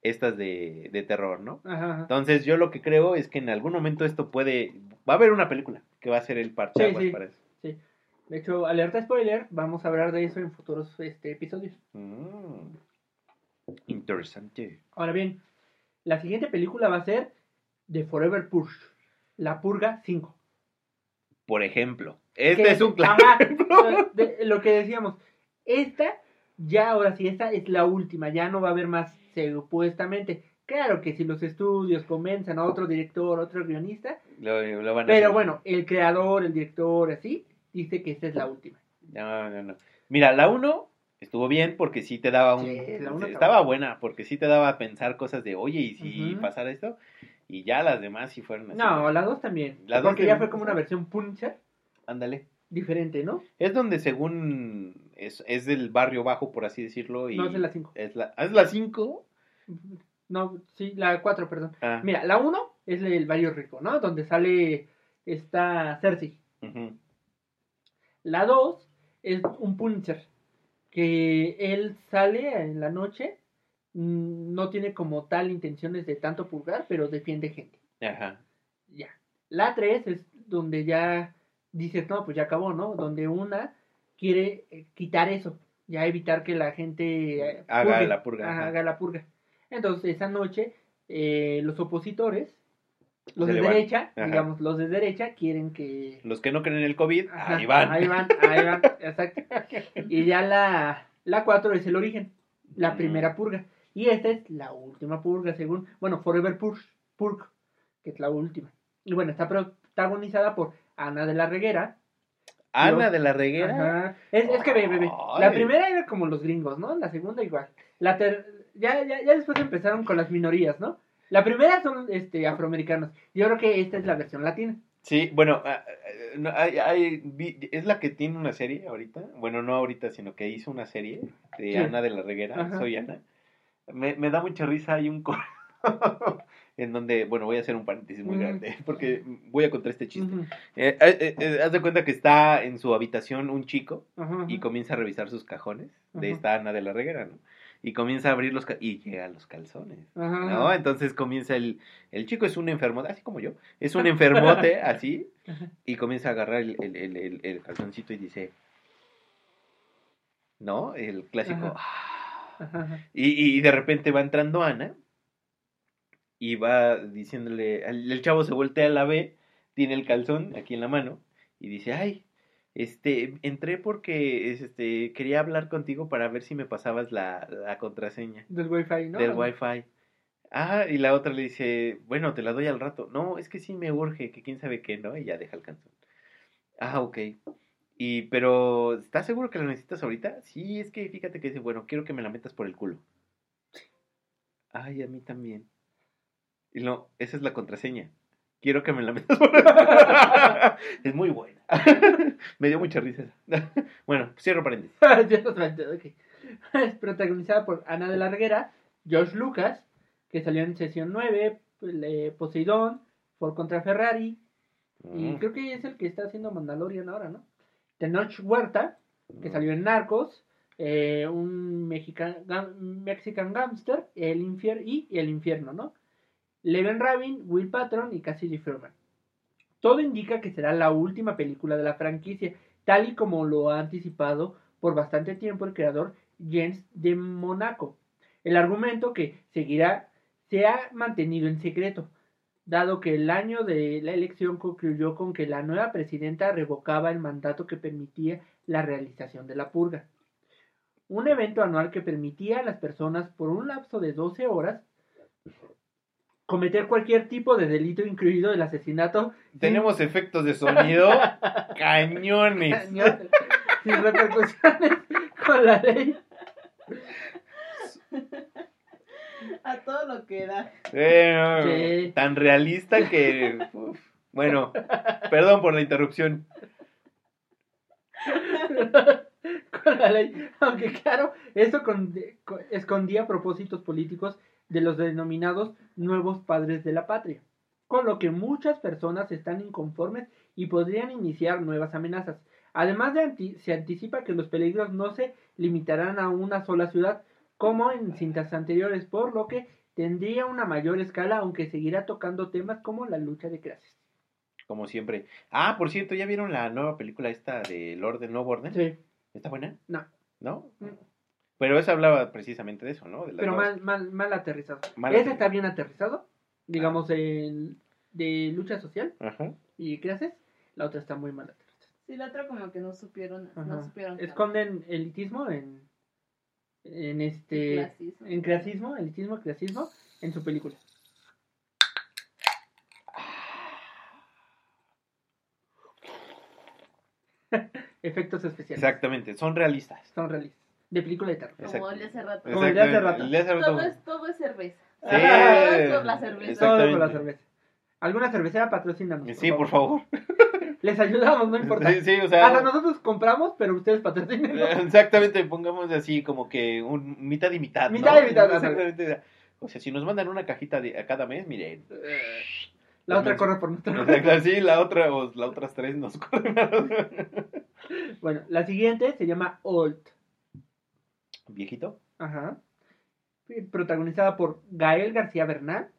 estas de, de terror, ¿no? Ajá. Entonces yo lo que creo es que en algún momento esto puede... Va a haber una película que va a ser el parteaguas Sí, sí. para eso. De hecho, alerta spoiler, vamos a hablar de eso en futuros este, episodios. Mm. Interesante. Ahora bien, la siguiente película va a ser The Forever Purge, La Purga 5. Por ejemplo, este Que- es un claro ejemplo. de- lo que decíamos, esta, ya ahora sí, esta es la última, ya no va a haber más, supuestamente. Claro que si los estudios convencen a otro director, otro guionista, Lo, lo van a pero hacer. bueno, el creador, el director, así, dice que esta es la última. No, no, no. Mira, la 1 estuvo bien porque sí te daba un... Sí, la uno estaba estaba buena porque sí te daba a pensar cosas de, oye, ¿y si Ujú. pasara esto? Y ya las demás sí fueron así. No, la 2 también, dos porque ya fue como una versión Punisher Ándale. diferente, ¿no? Es donde según es, es del barrio bajo, por así decirlo. Y No, es de la 5. Es la, ¿ah, ¿Es la 5? No, sí, la 4, perdón. Ah, Mira, la 1 es el barrio rico, ¿no? Donde sale esta Cersei. La 2 es un Punisher. Que él sale en la noche. Mm, No tiene como tal intenciones de tanto purgar, pero defiende gente. Ajá. Ya. La 3 es donde ya dices, no, pues ya acabó, ¿no? Donde una quiere eh, quitar eso. Ya evitar que la gente eh, Haga purgue, la purga, ajá, haga la purga. Entonces, esa noche, eh, los opositores, los Se de derecha, Ajá. digamos, los de derecha quieren que Los que no creen en el COVID, Ajá, ahí van. Ahí van, ahí van, exacto. Y ya la, la 4 es el origen, la primera purga. Y esta es la última purga, según, bueno, Forever Purge, Purge, que es la última. Y bueno, está protagonizada por Ana de la Reguera. Ana de la Reguera. Ajá. Es, es que ve, ve. La primera era como los gringos, ¿no? La segunda igual. La ter- ya, ya, ya después empezaron con las minorías, ¿no? La primera son este, afroamericanos. Yo creo que esta es la versión latina. Sí, bueno, ah, ah, no, hay- hay- es la que tiene una serie ahorita. Bueno, no ahorita, sino que hizo una serie de Sí. Ana de la Reguera. Ajá. Soy Ana. Me, me da mucha risa. Hay un coro en donde, bueno, voy a hacer un paréntesis muy grande porque voy a contar este chiste. Eh, eh, eh, haz de cuenta que está en su habitación un chico y comienza a revisar sus cajones de esta Ana de la Reguera, ¿no? Y comienza a abrir los y llega a los calzones. ¿no? Entonces comienza el, el chico es un enfermo, así como yo, es un enfermote así, y comienza a agarrar el, el, el, el- calzoncito y dice, ¿no? El clásico. "Ah". Y, y de repente va entrando Ana y va diciéndole, el, el chavo se voltea a la B, tiene el calzón aquí en la mano y dice, ay, este, entré porque este, quería hablar contigo para ver si me pasabas la, la contraseña Del wifi, ¿no? del wifi. Ah, y la otra le dice, bueno, te la doy al rato. No, es que sí me urge, que quién sabe qué, ¿no? Y ya deja el calzón. Ah, ok. Y, pero, ¿estás seguro que la necesitas ahorita? Sí, es que fíjate que dice, bueno, quiero que me la metas por el culo. Ay, a mí también. Y no, esa es la contraseña. Quiero que me la metas por el culo. es muy buena. me dio mucha risa esa. bueno, cierro paréntesis. Es protagonizada por Ana de la Reguera, George Lucas, que salió en sesión 9, eh, Poseidón, Ford contra Ferrari, y Mm, creo que es el que está haciendo Mandalorian ahora, ¿no? Tenoch Huerta, que salió en Narcos, eh, un mexican, gam- Mexican Gangster, el infier y el infierno, ¿no? Leven Rabin, Will Patron y Cassidy Furman. Todo indica que será la última película de la franquicia, tal y como lo ha anticipado por bastante tiempo el creador Jens de Monaco. El argumento que seguirá se ha mantenido en secreto, dado que el año de la elección concluyó con que la nueva presidenta revocaba el mandato que permitía la realización de la purga. Un evento anual que permitía a las personas por un lapso de 12 horas cometer cualquier tipo de delito incluido el asesinato. Tenemos efectos de sonido cañones. sin repercusiones con la ley. A todo lo que da. Eh, tan realista que... Bueno, perdón por la interrupción. con la ley. Aunque claro, eso escondía propósitos políticos de los denominados nuevos padres de la patria, con lo que muchas personas están inconformes y podrían iniciar nuevas amenazas. Además de se anticipa que los peligros no se limitarán a una sola ciudad, como en cintas anteriores, por lo que tendría una mayor escala, aunque seguirá tocando temas como la lucha de clases. Como siempre. Ah, por cierto, ¿ya vieron la nueva película esta de Lord de Nuevo Orden? Sí. ¿Está buena? No. ¿No? Mm. Pero esa hablaba precisamente de eso, ¿no? Pero mal, mal, mal aterrizado. Ese está bien aterrizado, digamos, de lucha social Ajá. y clases. La otra está muy mal aterrizada. Sí, la otra como que no supieron, no supieron. Esconden elitismo en, en este, clasismo. en clasismo, elitismo, clasismo, en su película. Efectos especiales. Exactamente, son realistas. Son realistas. De película de terror. Como el de hace rato. Como el de hace rato. Todo es, todo es cerveza. Sí. Todo es por la cerveza. Todo por la cerveza. ¿Alguna cervecera patrocina? Sí, por favor. Les ayudamos, no importa. Sí, sí, o sea, Hasta nosotros compramos, pero ustedes patrocinan. Exactamente, pongamos así como que un mitad y mitad. Mitad y mitad. Exactamente. O sea, si nos mandan una cajita de, a cada mes, miren. La otra corre por nuestra Sí, la otra, o las otras tres nos corren. bueno, la siguiente se llama Old. ¿Viejito? Ajá. Protagonizada por Gael García Bernal.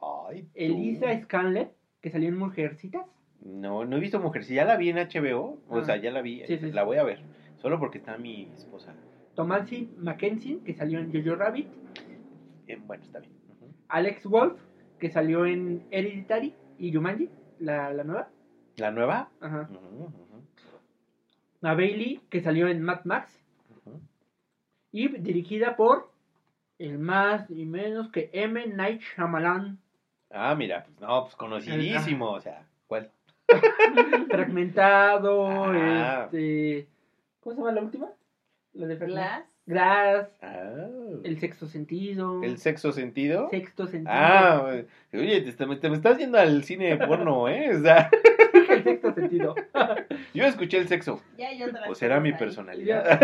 Ay, Elisa Scanlett, que salió en Mujercitas. No, no he visto Mujercitas. Ya la vi en HBO. O ah. sea, ya la vi. la voy a ver. Solo porque está mi esposa. Tomasi Mackenzie, que salió en Jojo Rabbit. Eh, bueno, está bien. Alex Wolf, que salió en Hereditary y Jumanji, la, la nueva. ¿La nueva? Ajá. A Bailey, que salió en Mad Max. Y dirigida por el más y menos que M. Night Shyamalan. Ah, mira, pues no, pues conocidísimo, o sea, ¿cuál? Fragmentado, ah. este... ¿Cómo se llama la última? La de Glass. Glass. Ah. El sexto sentido. ¿El sexto sentido? Sexto sentido. Ah, oye, te, te, me estás yendo al cine porno, ¿eh? O sea... el sexto sentido. Yo escuché el sexo. Ya. O será mi personalidad.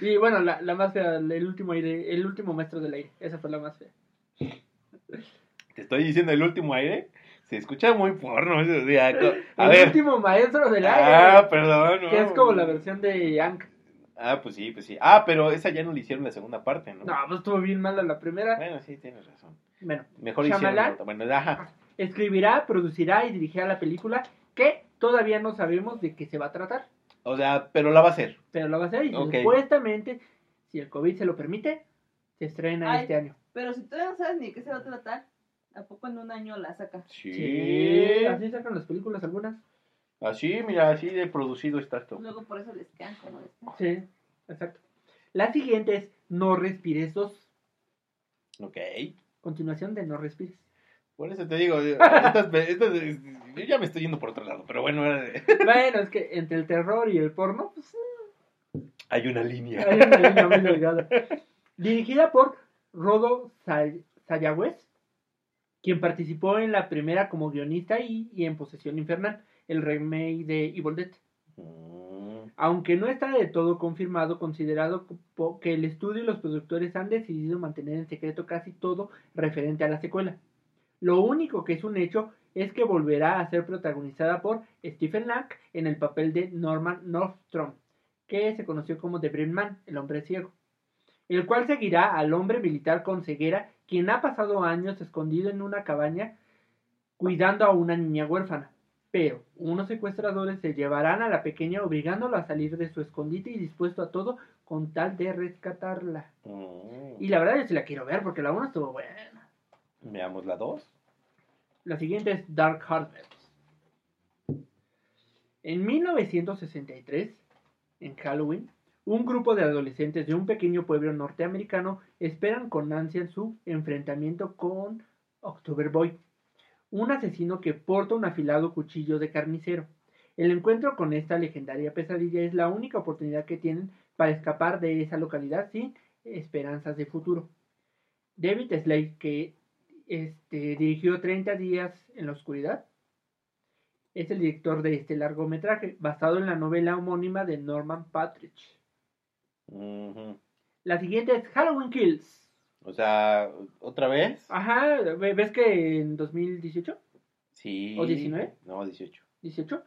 y bueno, la, la más fea, el último aire, el último maestro del aire. Esa fue la más fea. Te estoy diciendo el último aire. Se escucha muy porno. A el último maestro del aire. Ah, perdón. Que es como la versión de Yank. Ah, pues sí, pues sí. Ah, pero esa ya no le hicieron la segunda parte, ¿no? No, pues estuvo bien mala la primera. Bueno, sí, tienes razón. Bueno, mejor hicieron. Bueno, ajá. Escribirá, producirá y dirigirá la película que todavía no sabemos de qué se va a tratar. O sea, pero la va a hacer. Pero la va a hacer y supuestamente, si el COVID se lo permite, se estrena este año. Pero si todavía no sabes ni de qué se va a tratar, ¿a poco en un año la saca? Sí. Así sacan las películas algunas. Así, mira, así de producido está esto. Luego por eso les quedan como esto. Sí, exacto. La siguiente es No Respires 2. Ok. Continuación de No Respires. Por eso te digo, estas, yo ya me estoy yendo por otro lado, pero bueno. bueno, es que entre el terror y el porno, pues... Hay una línea. Hay una línea muy delgada. Dirigida por Rodo Sayagüez, quien participó en la primera como guionista y, en Posesión Infernal, el remake de Evil Dead. Mm. Aunque no está de todo confirmado, considerado que el estudio y los productores han decidido mantener en secreto casi todo referente a la secuela. Lo único que es un hecho es que volverá a ser protagonizada por Stephen Lang en el papel de Norman Nordstrom, que se conoció como The Brain Man, el hombre ciego, el cual seguirá al hombre militar con ceguera, quien ha pasado años escondido en una cabaña cuidando a una niña huérfana. Pero unos secuestradores se llevarán a la pequeña obligándola a salir de su escondite y dispuesto a todo con tal de rescatarla. Mm. Y la verdad yo sí la quiero ver porque la 1 estuvo buena. Veamos la 2. La siguiente es Dark Harvest. En 1963, en Halloween, un grupo de adolescentes de un pequeño pueblo norteamericano esperan con ansia su enfrentamiento con October Boy, un asesino que porta un afilado cuchillo de carnicero. El encuentro con esta legendaria pesadilla es la única oportunidad que tienen para escapar de esa localidad sin esperanzas de futuro. David Slade, que este, dirigió 30 días en la oscuridad, es el director de este largometraje, basado en la novela homónima de Norman Patridge. La siguiente es Halloween Kills. O sea, ¿otra vez? Ajá, ¿ve- ¿ves que en 2018? Sí. ¿O 19? No, 18. 18,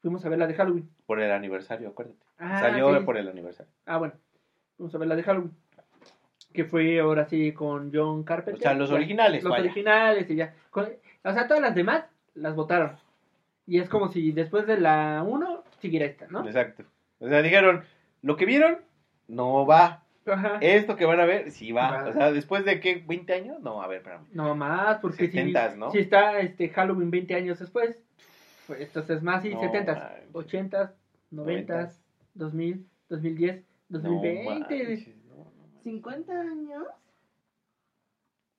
fuimos a ver la de Halloween. Por el aniversario, acuérdate. Ah, Salió sí. por el aniversario. Ah, bueno, fuimos a ver la de Halloween. Que fue ahora sí con John Carpenter. O sea, los originales, Los vaya. originales y ya. Con- o sea, todas las demás las votaron. Y es como si después de la 1 siguiera esta, ¿no? Exacto. O sea, dijeron, lo que vieron no va. Ajá. Esto que van a ver, sí va. Va. O sea, después de qué, 20 años, no, a ver, espérame. No más, porque si, 70s, ¿no? si está este Halloween 20 años después, pues entonces más, sí, No 70s, manches. 80s, 90s, 2000, 2010, 2020. No no, no manches. 50 años.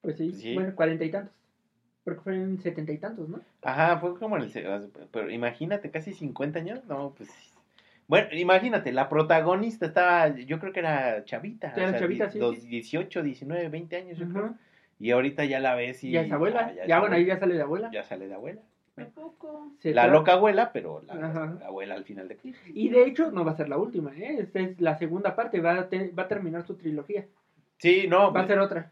pues sí, Sí. bueno, cuarenta y tantos. Porque fueron setenta y tantos, ¿no? Ajá, fue como en el... Pero imagínate, casi 50 años, no, pues... Bueno, imagínate, la protagonista estaba, yo creo que era chavita. Era chavita, sí, dos- sí. 18, 19, 20 años, yo creo. Y ahorita ya la ves y... Ya es abuela. es Ya, bueno, ahí ya sale de abuela. Ya sale de abuela. ¿A poco? La loca abuela, pero la, Ajá. la abuela al final de... Y de hecho, no va a ser la última, ¿eh? Esta es la segunda parte, va a, te- va a terminar su trilogía. Sí, no, Va a ser otra.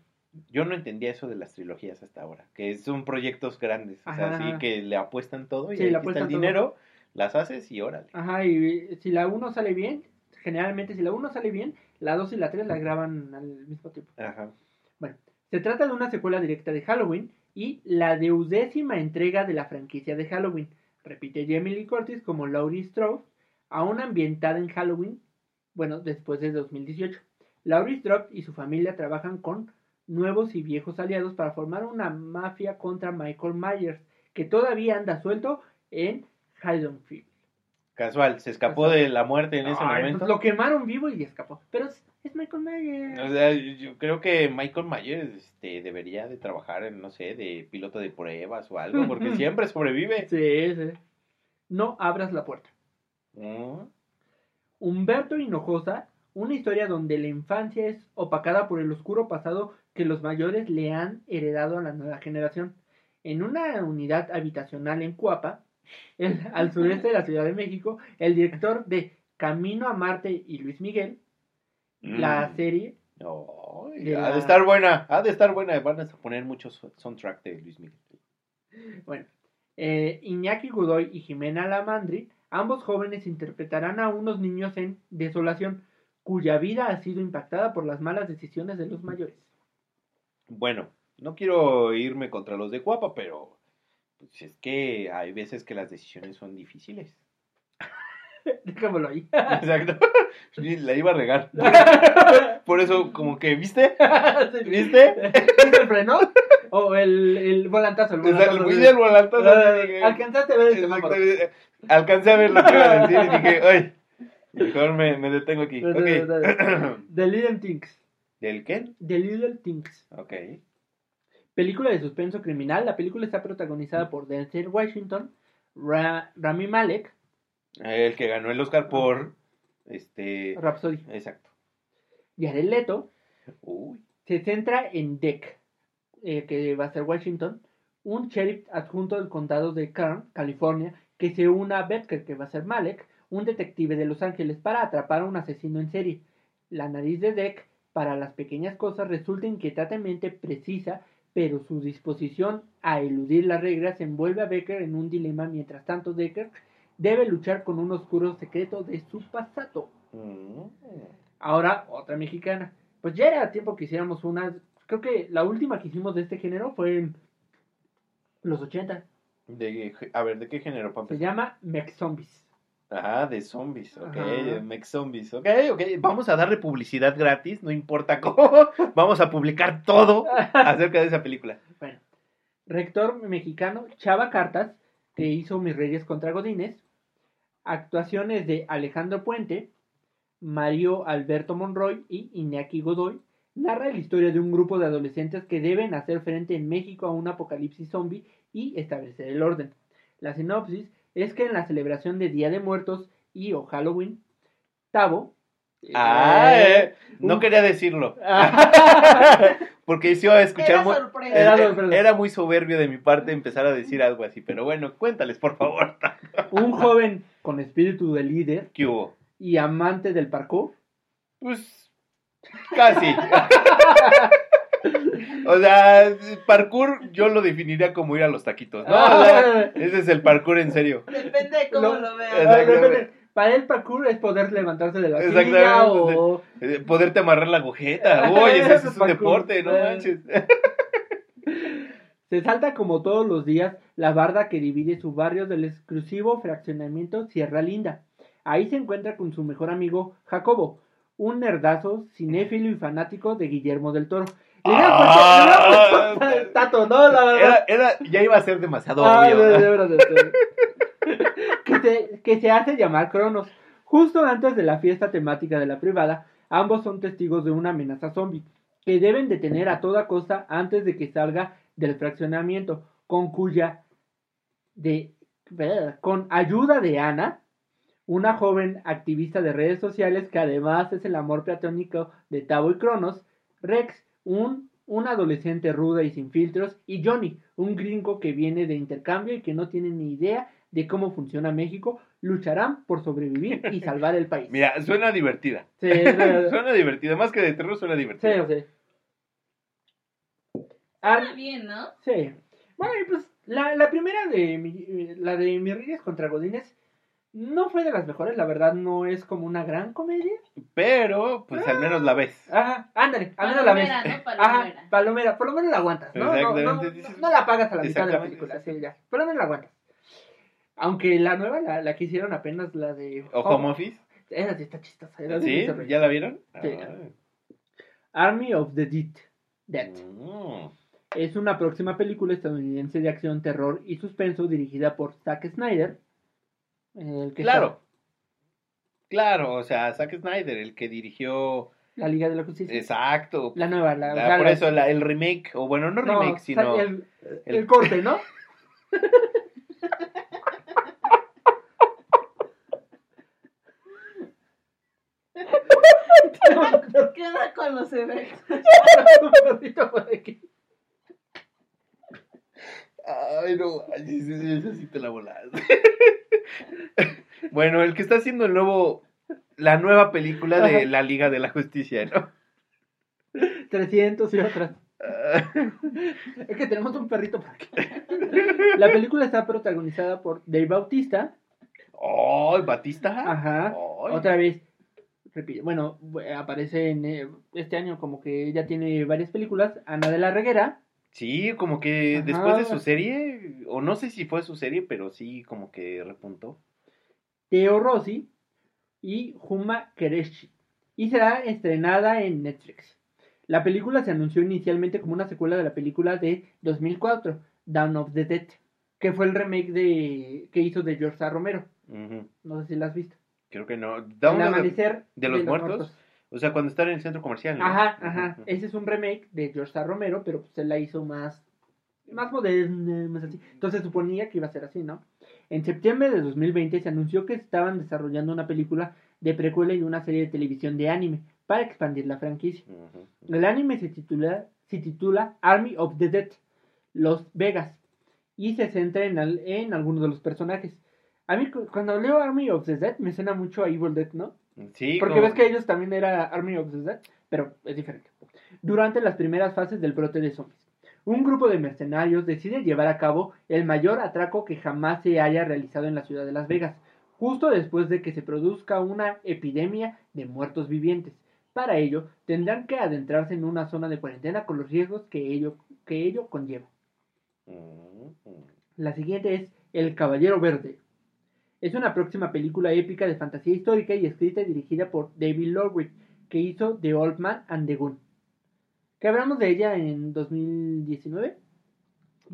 yo no entendía eso de las trilogías hasta ahora, que son proyectos grandes, o sea, Ajá. sí que le apuestan todo y Sí, ahí le está el apuestan todo. Las haces y órale. Ajá, y si la 1 sale bien, generalmente si la 1 sale bien, la 2 y la 3 la graban al mismo tiempo. Ajá. Bueno, se trata de una secuela directa de Halloween y la deudécima entrega de la franquicia de Halloween. Repite Jamie Lee Curtis como Laurie Strode, aún ambientada en Halloween, bueno, después de 2018. Laurie Strode y su familia trabajan con nuevos y viejos aliados para formar una mafia contra Michael Myers, que todavía anda suelto en Haddonfield. Casual, se escapó Casual. de la muerte en ese Ay, momento. pues lo quemaron vivo y escapó. Pero es, es Michael Myers. O sea, yo creo que Michael Myers este, debería de trabajar en, no sé, de piloto de pruebas o algo, porque siempre sobrevive. Sí, sí. No abras la puerta. Mm. Humberto Hinojosa, una historia donde la infancia es opacada por el oscuro pasado que los mayores le han heredado a la nueva generación. En una unidad habitacional en Cuapa, el- al sureste de la Ciudad de México, el director de Camino a Marte y Luis Miguel, la Mm. serie, de ha la- de estar buena, ha de estar buena. Van a poner muchos soundtrack de Luis Miguel. bueno, eh, Iñaki Godoy y Jimena Lamandri, ambos jóvenes interpretarán a unos niños en desolación, cuya vida ha sido impactada por las malas decisiones de los mayores. Bueno, no quiero irme contra los de Cuapa, pero pues es que hay veces que las decisiones son difíciles. Déjamelo ahí. Exacto. La iba a regar. Por eso, como que, ¿viste? ¿Viste? ¿Viste el freno? O el, el volantazo. El volantazo. El güey del volantazo, Ah, Alcanzaste a ver el semáforo. Alcancé a ver lo que iba a decir y dije, ay, mejor me, me detengo aquí. Dale, Ok. dale, dale. The Little Things. ¿Del qué? The Little Things. Ok. Película de suspenso criminal. La película está protagonizada por Denzel Washington, Ra- Rami Malek, El que ganó el Oscar por. Este. Rhapsody Exacto. y Jared Leto. Uy. Se centra en Deck, eh, que va a ser Washington, un sheriff adjunto del condado de Kern, California, que se une a Betker, que va a ser Malek, un detective de Los Ángeles, para atrapar a un asesino en serie. La nariz de Deck, para las pequeñas cosas, resulta inquietantemente precisa, pero su disposición a eludir las reglas envuelve a Becker en un dilema, mientras tanto Decker debe luchar con un oscuro secreto de su pasado. Mm. Ahora, otra mexicana. Pues ya era tiempo que hiciéramos una. Creo que la última que hicimos de este género fue en los 80. De, a ver, ¿de qué género, Se llama Mech Zombies. Ajá, de zombies, ok, Ajá. Mech Zombies, ok, ok, vamos a darle publicidad gratis, no importa cómo, vamos a publicar todo acerca de esa película. Bueno, rector mexicano Chava Cartas, que hizo Mis Reyes contra Godines, actuaciones de Alejandro Puente, Mario Alberto Monroy y Iñaki Godoy, narra la historia de un grupo de adolescentes que deben hacer frente en México a un apocalipsis zombie y establecer el orden. La sinopsis es que en la celebración de Día de Muertos y o Halloween, Tavo... Ah, eh, eh, no un- quería decirlo, porque si iba a escuchar Era. Era eh. Era muy soberbio de mi parte empezar a decir algo así, pero bueno, cuéntales, por favor. un joven con espíritu de líder ¿Qué hubo? y amante del parkour Pues casi. o sea, parkour yo lo definiría como ir a los taquitos, ¿no? O sea, ese es el parkour en serio. Depende de cómo Lo- lo, veas. Ah. Para el parkour es poder levantarse de la Exactamente. silla o... Eh, Poderte amarrar la agujeta. Oye, ese es un Parkour. deporte, no manches. Se salta como todos los días la barda que divide su barrio del exclusivo fraccionamiento Sierra Linda. Ahí se encuentra con su mejor amigo Jacobo, un nerdazo, cinéfilo y fanático de Guillermo del Toro. Hubieran Ah. hubieran puesto Tato, no, la verdad. Era, era, ya iba a ser demasiado Ah, obvio. de- ¿no? de verdad, de verdad. que, se, que se hace llamar Cronos. Justo antes de la fiesta temática de la privada, ambos son testigos de una amenaza zombie que deben detener a toda costa antes de que salga del fraccionamiento, con cuya de con ayuda de Ana, una joven activista de redes sociales que además es el amor platónico de Tavo y Cronos, Rex, un, un adolescente ruda y sin filtros, y Johnny, un gringo que viene de intercambio y que no tiene ni idea de cómo funciona México, lucharán por sobrevivir y salvar el país. Mira, suena divertida. Sí, sí, suena divertida. Más que de terror, suena sí, divertida. sí. Está Ar- bien, ¿no? Sí. Bueno, y pues la, la primera de mi, la de Mis Reyes contra Godines no fue de las mejores, la verdad no es como una gran comedia. Pero, pues al menos la ves. Ajá, ándale, al menos la ves. Palomera, ¿no? Ajá, Palomera. palomera, por lo menos la aguantas, ¿no? No, no, Exactamente, no, la pagas a la mitad de la película, sí, ya. Por lo menos la aguantas. Aunque la nueva, la, la que hicieron apenas, la de... ¿O Home Office? Esa sí está chistosa. sí. ¿Ya la vieron? Sí. Ah. Army of the Dead. Dead. Mm. Es una próxima película estadounidense de acción, terror y suspenso dirigida por Zack Snyder. El que Claro. Claro, o sea, Zack Snyder, el que dirigió. la Liga de la Justicia. Exacto. La nueva, la, La- por eso la- el remake, o bueno, no remake, sino. el, el el- corte, ¿no? Queda con los eventos. Un poquito por aquí. Ay, no, esa sí te la volaste. bueno, el que está haciendo el nuevo. La nueva película de la Liga de la Justicia, ¿no? 300 y otras. Ah, Es que tenemos un perrito aquí. La película está protagonizada por Dave Bautista. ¡Ay, Batista! Ajá. Otra vez. repito, Bueno, aparece en eh, este año como que ya tiene varias películas. Ana de la Reguera. Sí, como que Ajá. después de su serie, o no sé si fue su serie, pero sí, como que repuntó. Teo Rossi y Juma Kereshi. Y será estrenada en Netflix. La película se anunció inicialmente como una secuela de la película de 2004, Dawn of the Dead, que fue el remake de que hizo de George A. Romero. No sé si la has visto. Creo que no. El Da uno de- amanecer de los muertos? O sea, cuando están en el centro comercial. ¿no? Ajá, ajá. Ese es un remake de George A. Romero, pero pues él la hizo más, más moderna, más así. Entonces suponía que iba a ser así, ¿no? En septiembre de 2020 se anunció que estaban desarrollando una película de precuela y una serie de televisión de anime para expandir la franquicia. Ujú. El anime se titula, se titula Army of the Dead, Los Vegas, y se centra en, al- en algunos de los personajes. A mí cu- cuando leo Army of the Dead me suena mucho a Evil Dead, ¿no? Sí, Porque como- ves que ellos también era Army of the Dead, pero es diferente. Durante las primeras fases del brote de zombies, un grupo de mercenarios decide llevar a cabo el mayor atraco que jamás se haya realizado en la ciudad de Las Vegas, justo después de que se produzca una epidemia de muertos vivientes. Para ello, tendrán que adentrarse en una zona de cuarentena con los riesgos que ello, que ello conlleva. Ujú. La siguiente es El Caballero Verde. Es una próxima película épica de fantasía histórica y escrita y dirigida por David Lowery, que hizo The Old Man and the Gun. Que hablamos de ella en 2019.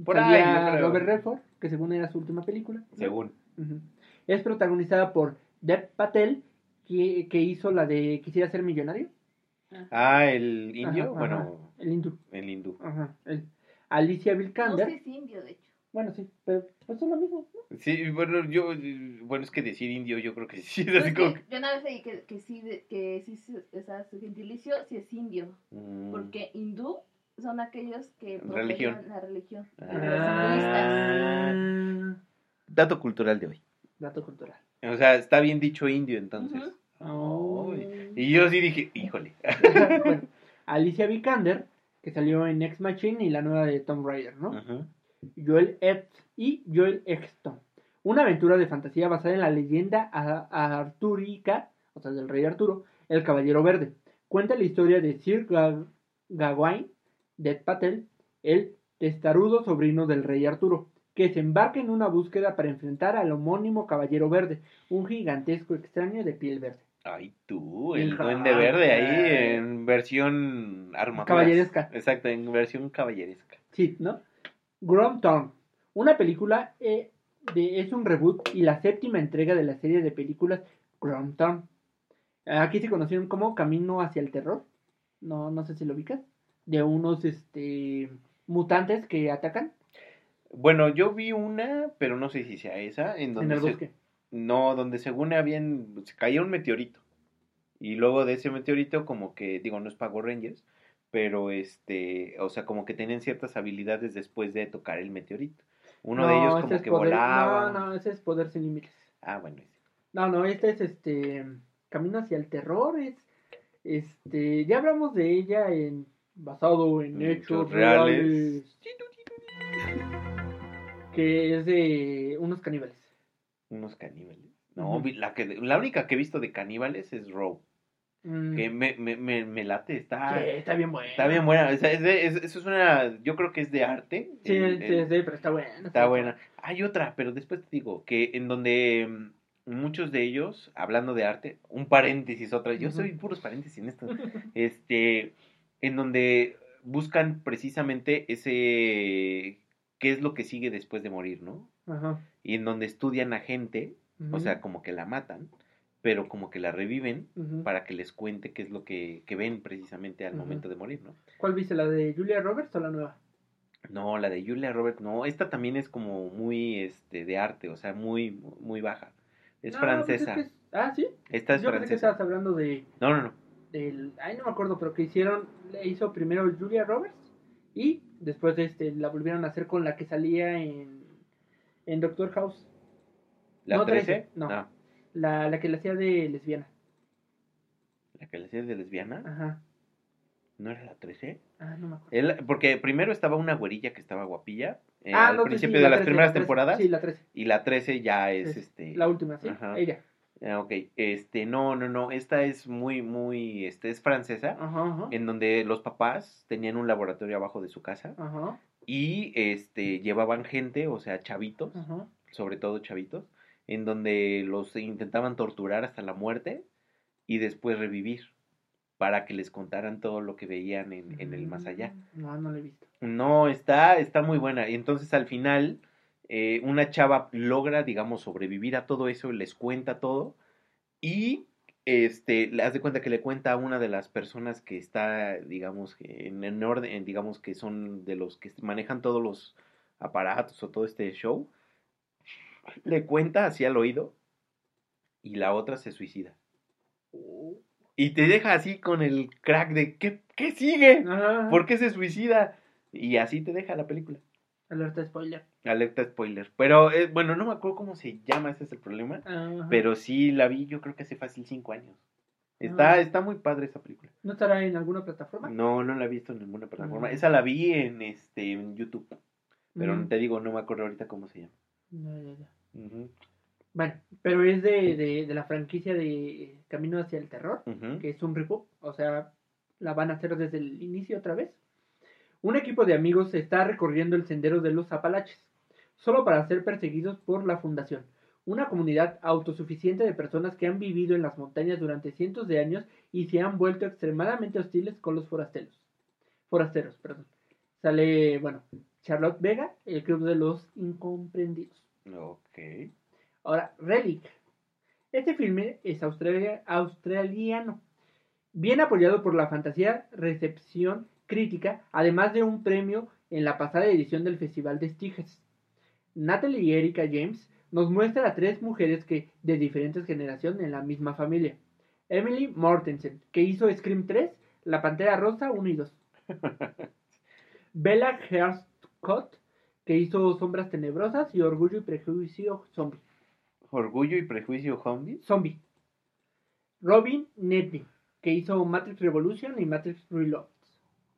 Por Salía ahí, creo. Robert Redford, que según era su última película. Según. Es protagonizada por Dev Patel, que, que hizo la de Quisiera ser millonario. Ah, el indio. Ajá, bueno, ajá, el hindú. el hindú. Ajá, el- Alicia No Vikander. sé si es indio, de hecho. Bueno, sí, pero pues es lo mismo. ¿no? Sí, bueno, yo, bueno, es que decir indio, yo creo que sí, es así como que yo una vez leí que, que sí, de- que sí, se- o sea, su gentilicio sí es indio. Mm, Porque hindú son aquellos que Religión. la religión. Ah. Los. Ah, Dato cultural de hoy. dato cultural. O sea, está bien dicho indio, entonces. Oh. Ay. Y yo sí dije, híjole. Bueno, Alicia Vikander, que salió en Ex Machine y la nueva de Tomb Raider, ¿no? Ujú. Joel Epps y Joel Exton. Una aventura de fantasía basada en la leyenda artúrica, o sea, del rey Arturo, el Caballero Verde. Cuenta la historia de Sir Ga- Gawain, Dev Patel, el testarudo sobrino del rey Arturo, que se embarca en una búsqueda para enfrentar al homónimo Caballero Verde, un gigantesco extraño de piel verde. Ay, tú, el Hija. duende verde ahí en versión armadura. Caballeresca. Exacto, en versión caballeresca. Sí, ¿no? Grom Town. Una película eh, de, es un reboot y la séptima entrega de la serie de películas Grom Town. Aquí se conocieron como Camino hacia el Terror. No, no sé si lo ubicas. De unos este, mutantes que atacan Bueno, yo vi una, pero no sé si sea esa, en en donde el se- bosque. no, donde según habían, se caía un meteorito. Y luego de ese meteorito, como que, digo, no es Power Rangers, pero este, o sea, como que tenían ciertas habilidades después de tocar el meteorito. Uno de ellos como es que poder- volaba. No, no, ese es Poder sin Límites. Ah, bueno, ese. No, no, este es este Camino hacia el terror, es este, ya hablamos de ella en basado en En hechos reales, reales. que es de unos caníbales. unos caníbales. No, la, que, la única que he visto de caníbales es Row. Mm, Que me, me, me, me late, está, sí, está bien buena. está bien buena. O sea, es de- es- eso es una, yo creo que es de arte. Sí, El- sí, el- sí, pero está buena. Está buena. Hay otra, pero después te digo que en donde mm, muchos de ellos, hablando de arte, un paréntesis, otra, yo soy puros paréntesis en esto, este, en donde buscan precisamente ese, qué es lo que sigue después de morir, ¿no? Ajá. Y en donde estudian a gente, o sea, como que la matan, pero como que la reviven para que les cuente qué es lo que, que ven precisamente al momento de morir, ¿no? ¿Cuál viste, la de Julia Roberts o la nueva? No, la de Julia Roberts, no, esta también es como muy, este, de arte, o sea, muy, muy baja. Es No, pues francesa. que es- Ah, sí. Esta es Yo pensé que francesa. estabas hablando de No, no, no. del, ay no me acuerdo, pero que hicieron, le hizo primero Julia Roberts y después este la volvieron a hacer con la que salía en, en Doctor House, ¿La No, 13? 13, no. La, la que la hacía de lesbiana. ¿La que le hacía de lesbiana? Ajá. ¿No era la 13? Ah, no me acuerdo. Porque primero estaba una güerilla que estaba guapilla eh, ah, al no, principio sí, de la las 13, primeras la 13. temporadas Sí, la 13. y la 13 ya es Es este La última, sí. Ajá. Ella. ah, ok, este no, no, no, esta es muy muy este es francesa Ajá, ajá. en donde los papás tenían un laboratorio abajo de su casa Ajá, y este llevaban gente, o sea, chavitos, ajá. sobre todo chavitos, en donde los intentaban torturar hasta la muerte y después revivir para que les contaran todo lo que veían en, en el más allá. Mm, No, no la he visto. No, está, está muy buena. Y entonces al final, eh, una chava logra, digamos, sobrevivir a todo eso, les cuenta todo. Y este, le haz de cuenta que le cuenta a una de las personas que está, digamos, en, en orden, en, digamos que son de los que manejan todos los aparatos o todo este show. Le cuenta así al oído. Y la otra se suicida. Y te deja así con el crack de ¿qué, qué sigue? Ajá. ¿Por qué se suicida? Y así te deja la película. Alerta spoiler. Alerta spoiler. Pero eh, bueno, no me acuerdo cómo se llama, ese es el problema. Ajá. Pero sí la vi, yo creo que hace fácil cinco años. Está, Ah. está muy padre esa película. ¿No estará en alguna plataforma? No, no la he visto en ninguna plataforma. Esa la vi en este en YouTube. Pero te digo, no me acuerdo ahorita cómo se llama. Ya, ya, Bueno, pero es de, de, de la franquicia de Camino hacia el Terror, que es un reboot, o sea, la van a hacer desde el inicio otra vez. Un equipo de amigos está recorriendo el sendero de los Apalaches. solo para ser perseguidos por la Fundación, una comunidad autosuficiente de personas que han vivido en las montañas durante cientos de años y se han vuelto extremadamente hostiles con los forasteros. Forasteros, perdón. Sale, bueno, Charlotte Vega, el Club de los Incomprendidos. Ok. Ahora, Relic. Este filme es australiano, bien apoyado por la fantasía recepción crítica, además de un premio en la pasada edición del Festival de Stiges. Natalie y Erika James nos muestra a tres mujeres que de diferentes generaciones en la misma familia. Emily Mortensen, que hizo Scream 3, La Pantera Rosa 1 y 2. Bella Herscott, que hizo Sombras Tenebrosas y Orgullo y Prejuicio Zombie. ¿Orgullo y Prejuicio Zombie? Zombie. Robin Nedley, que hizo Matrix Revolution y Matrix Reload.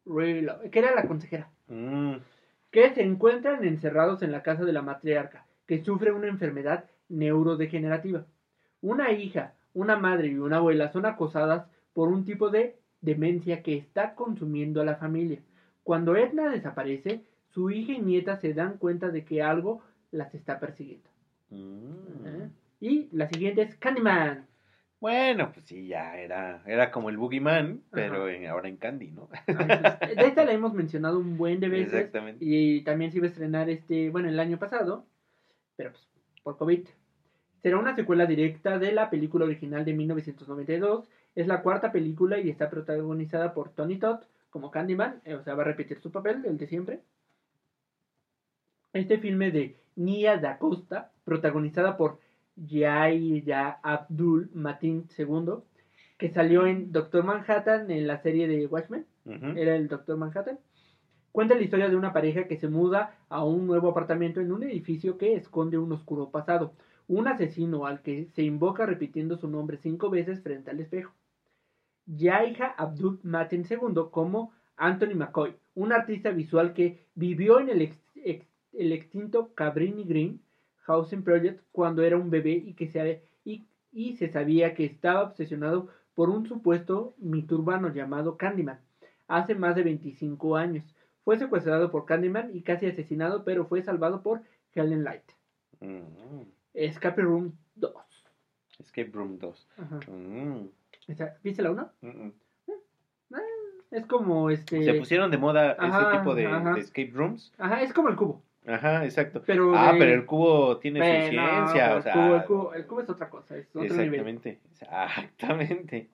Reload que era la consejera. Mm. Que se encuentran encerrados en la casa de la matriarca, que sufre una enfermedad neurodegenerativa. Una hija, una madre y una abuela son acosadas por un tipo de demencia que está consumiendo a la familia. Cuando Edna desaparece, su hija y nieta se dan cuenta de que algo las está persiguiendo. Mm. Y la siguiente es Candyman. Bueno, pues sí, ya era, era como el Boogeyman, pero en, ahora en Candy, ¿no? Pues, de esta la hemos mencionado un buen de veces. Exactamente. Y también se iba a estrenar este, bueno, el año pasado, pero pues por COVID. Será una secuela directa de la película original de 1992. Es la cuarta película y está protagonizada por Tony Todd como Candyman, eh, o sea, va a repetir su papel, el de siempre. Este filme de Nia Da Costa, protagonizada por Yahya Abdul Matin II, que salió en Doctor Manhattan en la serie de Watchmen, era el Doctor Manhattan. Cuenta la historia de una pareja que se muda a un nuevo apartamento en un edificio que esconde un oscuro pasado. Un asesino al que se invoca repitiendo su nombre cinco veces frente al espejo. Yahya Abdul Matin II como Anthony McCoy, un artista visual que vivió en el, el extinto Cabrini Green Housing Project cuando era un bebé y que se, y, y se sabía que estaba obsesionado por un supuesto mito urbano llamado Candyman. Hace más de 25 años. Fue secuestrado por Candyman y casi asesinado, pero fue salvado por Helen Light. Mm. Escape Room 2. Escape Room 2. Mm. ¿Viste la 1? Ah, es como este. Se pusieron de moda ese tipo de, escape rooms. Ajá, es como el cubo. Ajá, exacto. ah, pero el cubo tiene su ciencia, o sea. El cubo, el, cubo, es otra cosa, es otro exactamente, exactamente.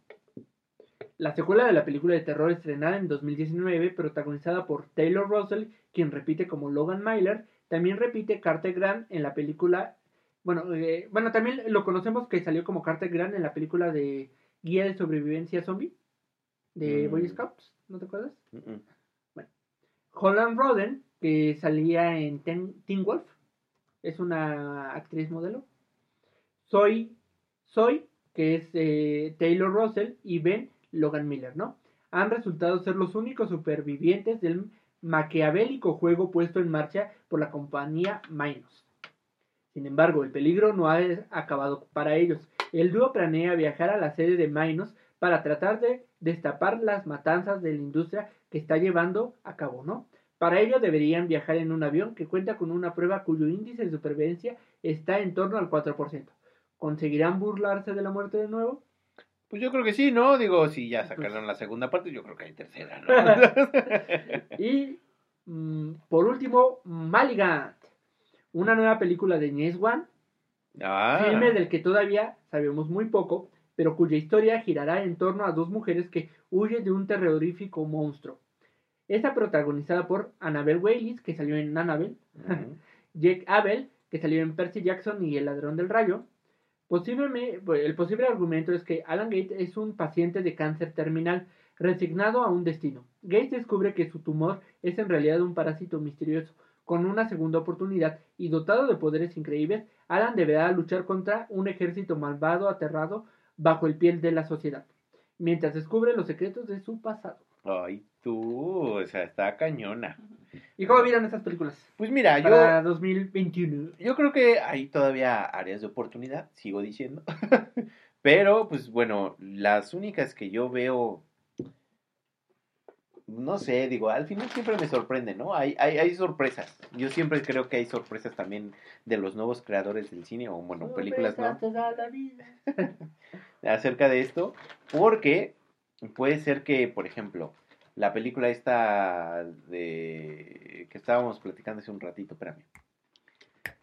La secuela de la película de terror estrenada en 2019, protagonizada por Taylor Russell, quien repite como Logan Myler, también repite Carter Grant en la película. Bueno, eh, bueno, también lo conocemos que salió como Carter Grant en la película de Guía de Sobrevivencia Zombie de Boy mm. Scouts, ¿no te acuerdas? Bueno, Holland Roden que salía en Teen Wolf. Es una actriz modelo. Soy, soy, que es eh, Taylor Russell y Ben Logan Miller, ¿no? Han resultado ser los únicos supervivientes del maquiavélico juego puesto en marcha por la compañía Minos. Sin embargo, el peligro no ha acabado para ellos. El dúo planea viajar a la sede de Minos para tratar de destapar las matanzas de la industria que está llevando a cabo, ¿no? Para ello deberían viajar en un avión que cuenta con una prueba cuyo índice de supervivencia está en torno al 4%. ¿Conseguirán burlarse de la muerte de nuevo? Pues yo creo que sí, ¿no? Digo, si ya pues sacaron la segunda parte, yo creo que hay tercera, ¿no? y mm, por último, Maligant, una nueva película de Inés Wan, ah. filme del que todavía sabemos muy poco, pero cuya historia girará en torno a dos mujeres que huyen de un terrorífico monstruo. Está protagonizada por Annabelle Wallis, que salió en Annabelle, Jake Abel, que salió en Percy Jackson y El ladrón del rayo. Posiblemente, pues, el posible argumento es que Alan Gates es un paciente de cáncer terminal resignado a un destino. Gates descubre que su tumor es en realidad un parásito misterioso. Con una segunda oportunidad y dotado de poderes increíbles, Alan deberá luchar contra un ejército malvado aterrado bajo el piel de la sociedad, mientras descubre los secretos de su pasado. Ay, tú, o sea, está cañona. ¿Y cómo miran estas películas? Pues mira, yo. Para 2021. Yo creo que hay todavía áreas de oportunidad, sigo diciendo. Pero, pues bueno, las únicas que yo veo no sé, digo, al final siempre me sorprende, ¿no? Hay, hay, hay sorpresas. Yo siempre creo que hay sorpresas también de los nuevos creadores del cine, o bueno, películas, ¿no? Toda la vida. Acerca de esto, porque puede ser que, por ejemplo, la película esta de que estábamos platicando hace un ratito, espérame.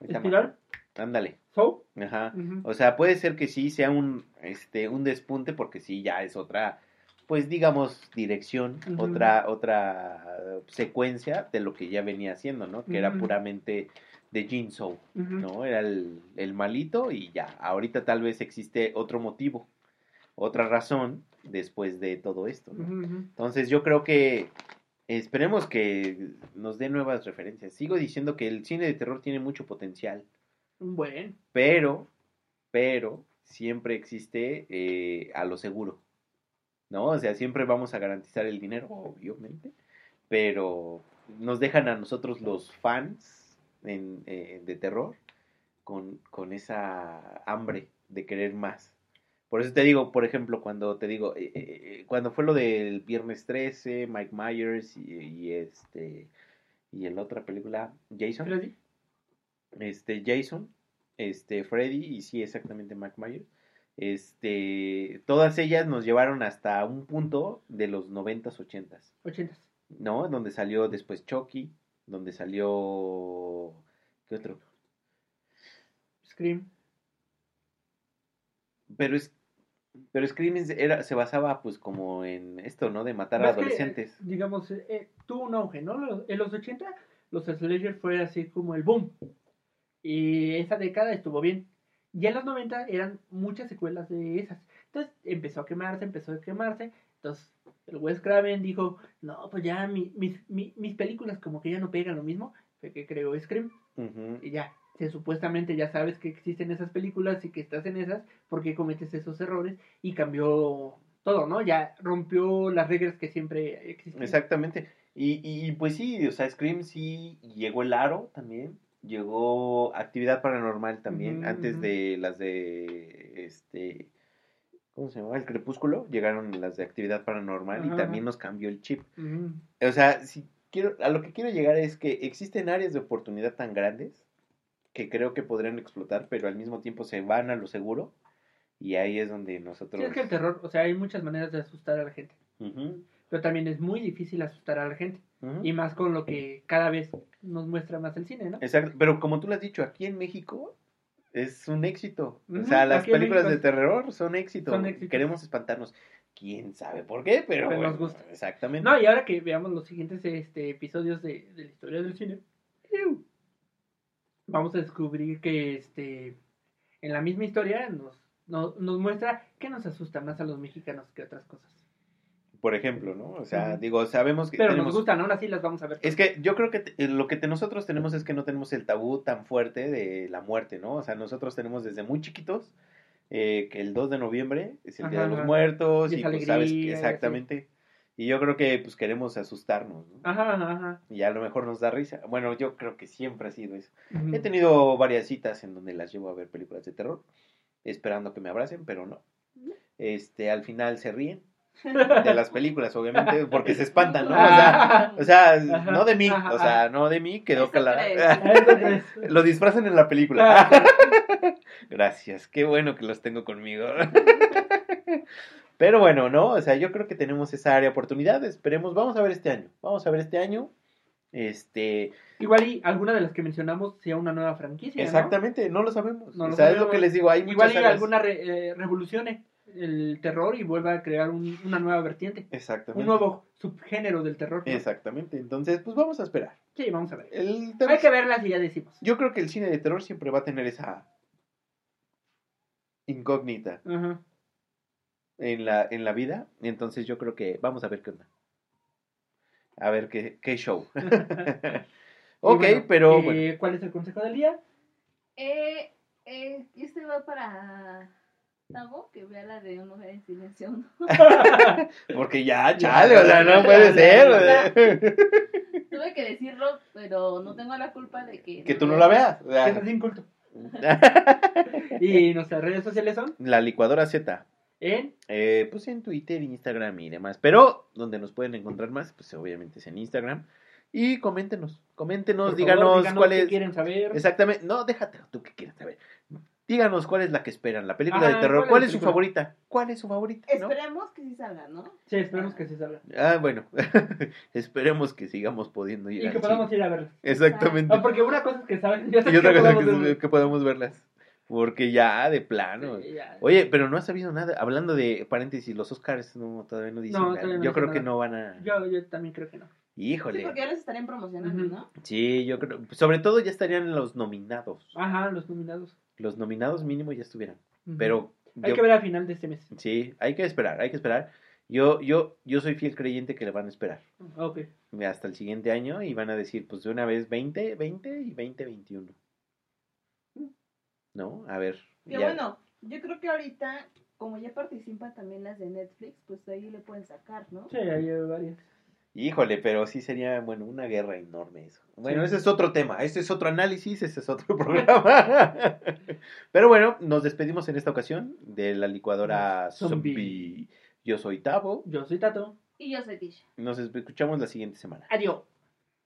¿Espiral? Ándale. ¿So? Ajá. O sea, puede ser que sí sea un este un despunte porque sí ya es otra pues digamos dirección, otra otra secuencia de lo que ya venía haciendo, ¿no? Que era puramente de Jinso, Ujú. ¿no? Era el, el malito y ya. Ahorita tal vez existe otro motivo, otra razón después de todo esto, ¿no? Entonces yo creo que esperemos que nos dé nuevas referencias. Sigo diciendo que el cine de terror tiene mucho potencial, Un buen. pero, pero siempre existe eh, a lo seguro, ¿no? O sea, siempre vamos a garantizar el dinero, obviamente, pero nos dejan a nosotros los fans en, eh, de terror con, con esa hambre de querer más. Por eso te digo, por ejemplo, cuando te digo, eh, eh, cuando fue lo del Viernes 13, Mike Myers y, y este y en la otra película Jason, Freddy. este Jason, este Freddy y sí exactamente Mike Myers, este todas ellas nos llevaron hasta un punto de los 90s, 80s, 80. ¿no? Donde salió después Chucky, donde salió ¿qué otro? Scream. Pero es pero Scream era, se basaba pues como en esto, ¿no? De matar a que, adolescentes. digamos, eh, eh, tuvo un auge, ¿no? En los 80 los slasher fue así como el boom. Y esa década estuvo bien. Ya en los 90 eran muchas secuelas de esas. Entonces empezó a quemarse, empezó a quemarse. Entonces el Wes Craven dijo, no, pues ya mi- mis, mi- mis películas como que ya no pegan lo mismo. Fue que creó Scream. Y ya, se, supuestamente ya sabes que existen esas películas y que estás en esas porque cometes esos errores y cambió todo, ¿no? Ya rompió las reglas que siempre existían. Exactamente. Y, y pues sí, o sea, Scream sí llegó el aro también. Llegó actividad paranormal también. Antes de las de este. ¿Cómo se llamaba? El crepúsculo. Llegaron las de actividad paranormal y también nos cambió el chip. O sea, si quiero, a lo que quiero llegar es que existen áreas de oportunidad tan grandes que creo que podrían explotar, pero al mismo tiempo se van a lo seguro. Y ahí es donde nosotros. Sí, es que el terror, o sea, hay muchas maneras de asustar a la gente. Ujú, Pero también es muy difícil asustar a la gente. ujú. Y más con lo que cada vez nos muestra más el cine, ¿no? Exacto, pero como tú lo has dicho, aquí en México es un éxito. o Ujú, sea, las aquí películas de terror son éxito. son éxito. Queremos espantarnos. Quién sabe por qué, pero, Pero nos bueno, gusta. Exactamente. No, y ahora que veamos los siguientes este, episodios de, de la historia del cine, vamos a descubrir que este en la misma historia nos, nos, nos muestra que nos asusta más a los mexicanos que otras cosas. Por ejemplo, ¿no? O sea, digo, sabemos que Pero tenemos... nos gustan, aún así las vamos a ver. Es que yo creo que te- lo que te- nosotros tenemos es que no tenemos el tabú tan fuerte de la muerte, ¿no? O sea, nosotros tenemos desde muy chiquitos eh, que el 2 de noviembre es el Día de los. Muertos Y y, es pues sabes que exactamente. Y yo creo que pues queremos asustarnos, ¿no? Ajá, ajá, ajá. Y a lo mejor nos da risa. Bueno, yo creo que siempre ha sido eso. Ujú. He tenido varias citas en donde las llevo a ver películas de terror, esperando que me abracen, pero no. Este, al final se ríen de las películas, obviamente, porque se espantan, ¿no? O sea, o sea, no de mí, o sea, no de mí, quedó crees. Lo disfrazan en la película. Ah, Gracias, qué bueno que los tengo conmigo. Pero bueno, ¿no? O sea, yo creo que tenemos esa área de oportunidad, esperemos, vamos a ver este año, vamos a ver este año, este, Igual y alguna de las que mencionamos sea una nueva franquicia. exactamente, no lo sabemos, No o lo sea, es lo que les digo, hay Igual y áreas. alguna re- eh, revolucione el terror y vuelva a crear un- una nueva vertiente. Exactamente. Un nuevo subgénero del terror. ¿no? Exactamente, entonces, pues vamos a esperar. Sí, vamos a ver. El terror- Hay que verlas y ya decimos. Yo creo que el cine de terror siempre va a tener esa incógnita Ajá. En la, en la vida. Entonces yo creo que vamos a ver qué onda. A ver qué, qué show. Ok, bueno, pero eh, bueno. ¿Cuál es el consejo del día? Eh, eh, este va para Tavo, que vea la de una mujer en silencio. ¿no? Porque ya, chale, o sea, no puede ser. Tuve que decirlo, pero no tengo la culpa de que... Que tú no la veas. o Que es sea. así inculto. Y nuestras redes sociales son La licuadora Z. ¿En? Eh, pues en Twitter, Instagram y demás. Pero donde nos pueden encontrar más, pues obviamente es en Instagram. Y coméntenos, coméntenos, Por díganos, favor, díganos cuál qué es. quieren saber. Exactamente, no, déjate, tú que quieres saber. Díganos cuál es la que esperan, la película de terror. ¿cuál ¿Cuál, es es su favorita? ¿Cuál es su favorita? ¿no? Esperemos que sí salga, ¿no? Sí, esperemos que se salga. Ah, bueno, esperemos que sigamos pudiendo ir Y que podamos ir a verla. Exactamente. Ah, porque una cosa es que saben, Y otra cosa podamos que, que podamos verlas. Porque ya, de plano. Sí, ya. Oye, pero no has sabido nada. Hablando de paréntesis, los Oscars no, todavía no dicen No, nada. todavía no Yo creo nada. que no van a. Yo, yo también creo que no. Sí, Híjole. porque ya les estarían promocionando. ¿no? Sí, yo creo. Sobre todo ya estarían los nominados. Ajá, los nominados. Los nominados mínimo ya estuvieran. Pero. Hay yo- que ver al final de este mes. Sí, hay que esperar, hay que esperar. Yo, yo, yo soy fiel creyente que le van a esperar Ok. hasta el siguiente año y van a decir, pues de una vez 20, 20 y 20, 21. ¿No? A ver. Que ya- bueno, yo creo que ahorita, como ya participan también las de Netflix, pues ahí le pueden sacar, ¿no? Sí, hay varias. Híjole, pero sí sería, bueno, una guerra enorme eso. Bueno, Sí. ese es otro tema, ese es otro análisis, ese es otro programa. pero bueno, nos despedimos en esta ocasión de la licuadora Zombie. zombie. Yo soy Tavo, Yo soy Tato. Y yo soy Tisha. nos escuchamos la siguiente semana. Adiós.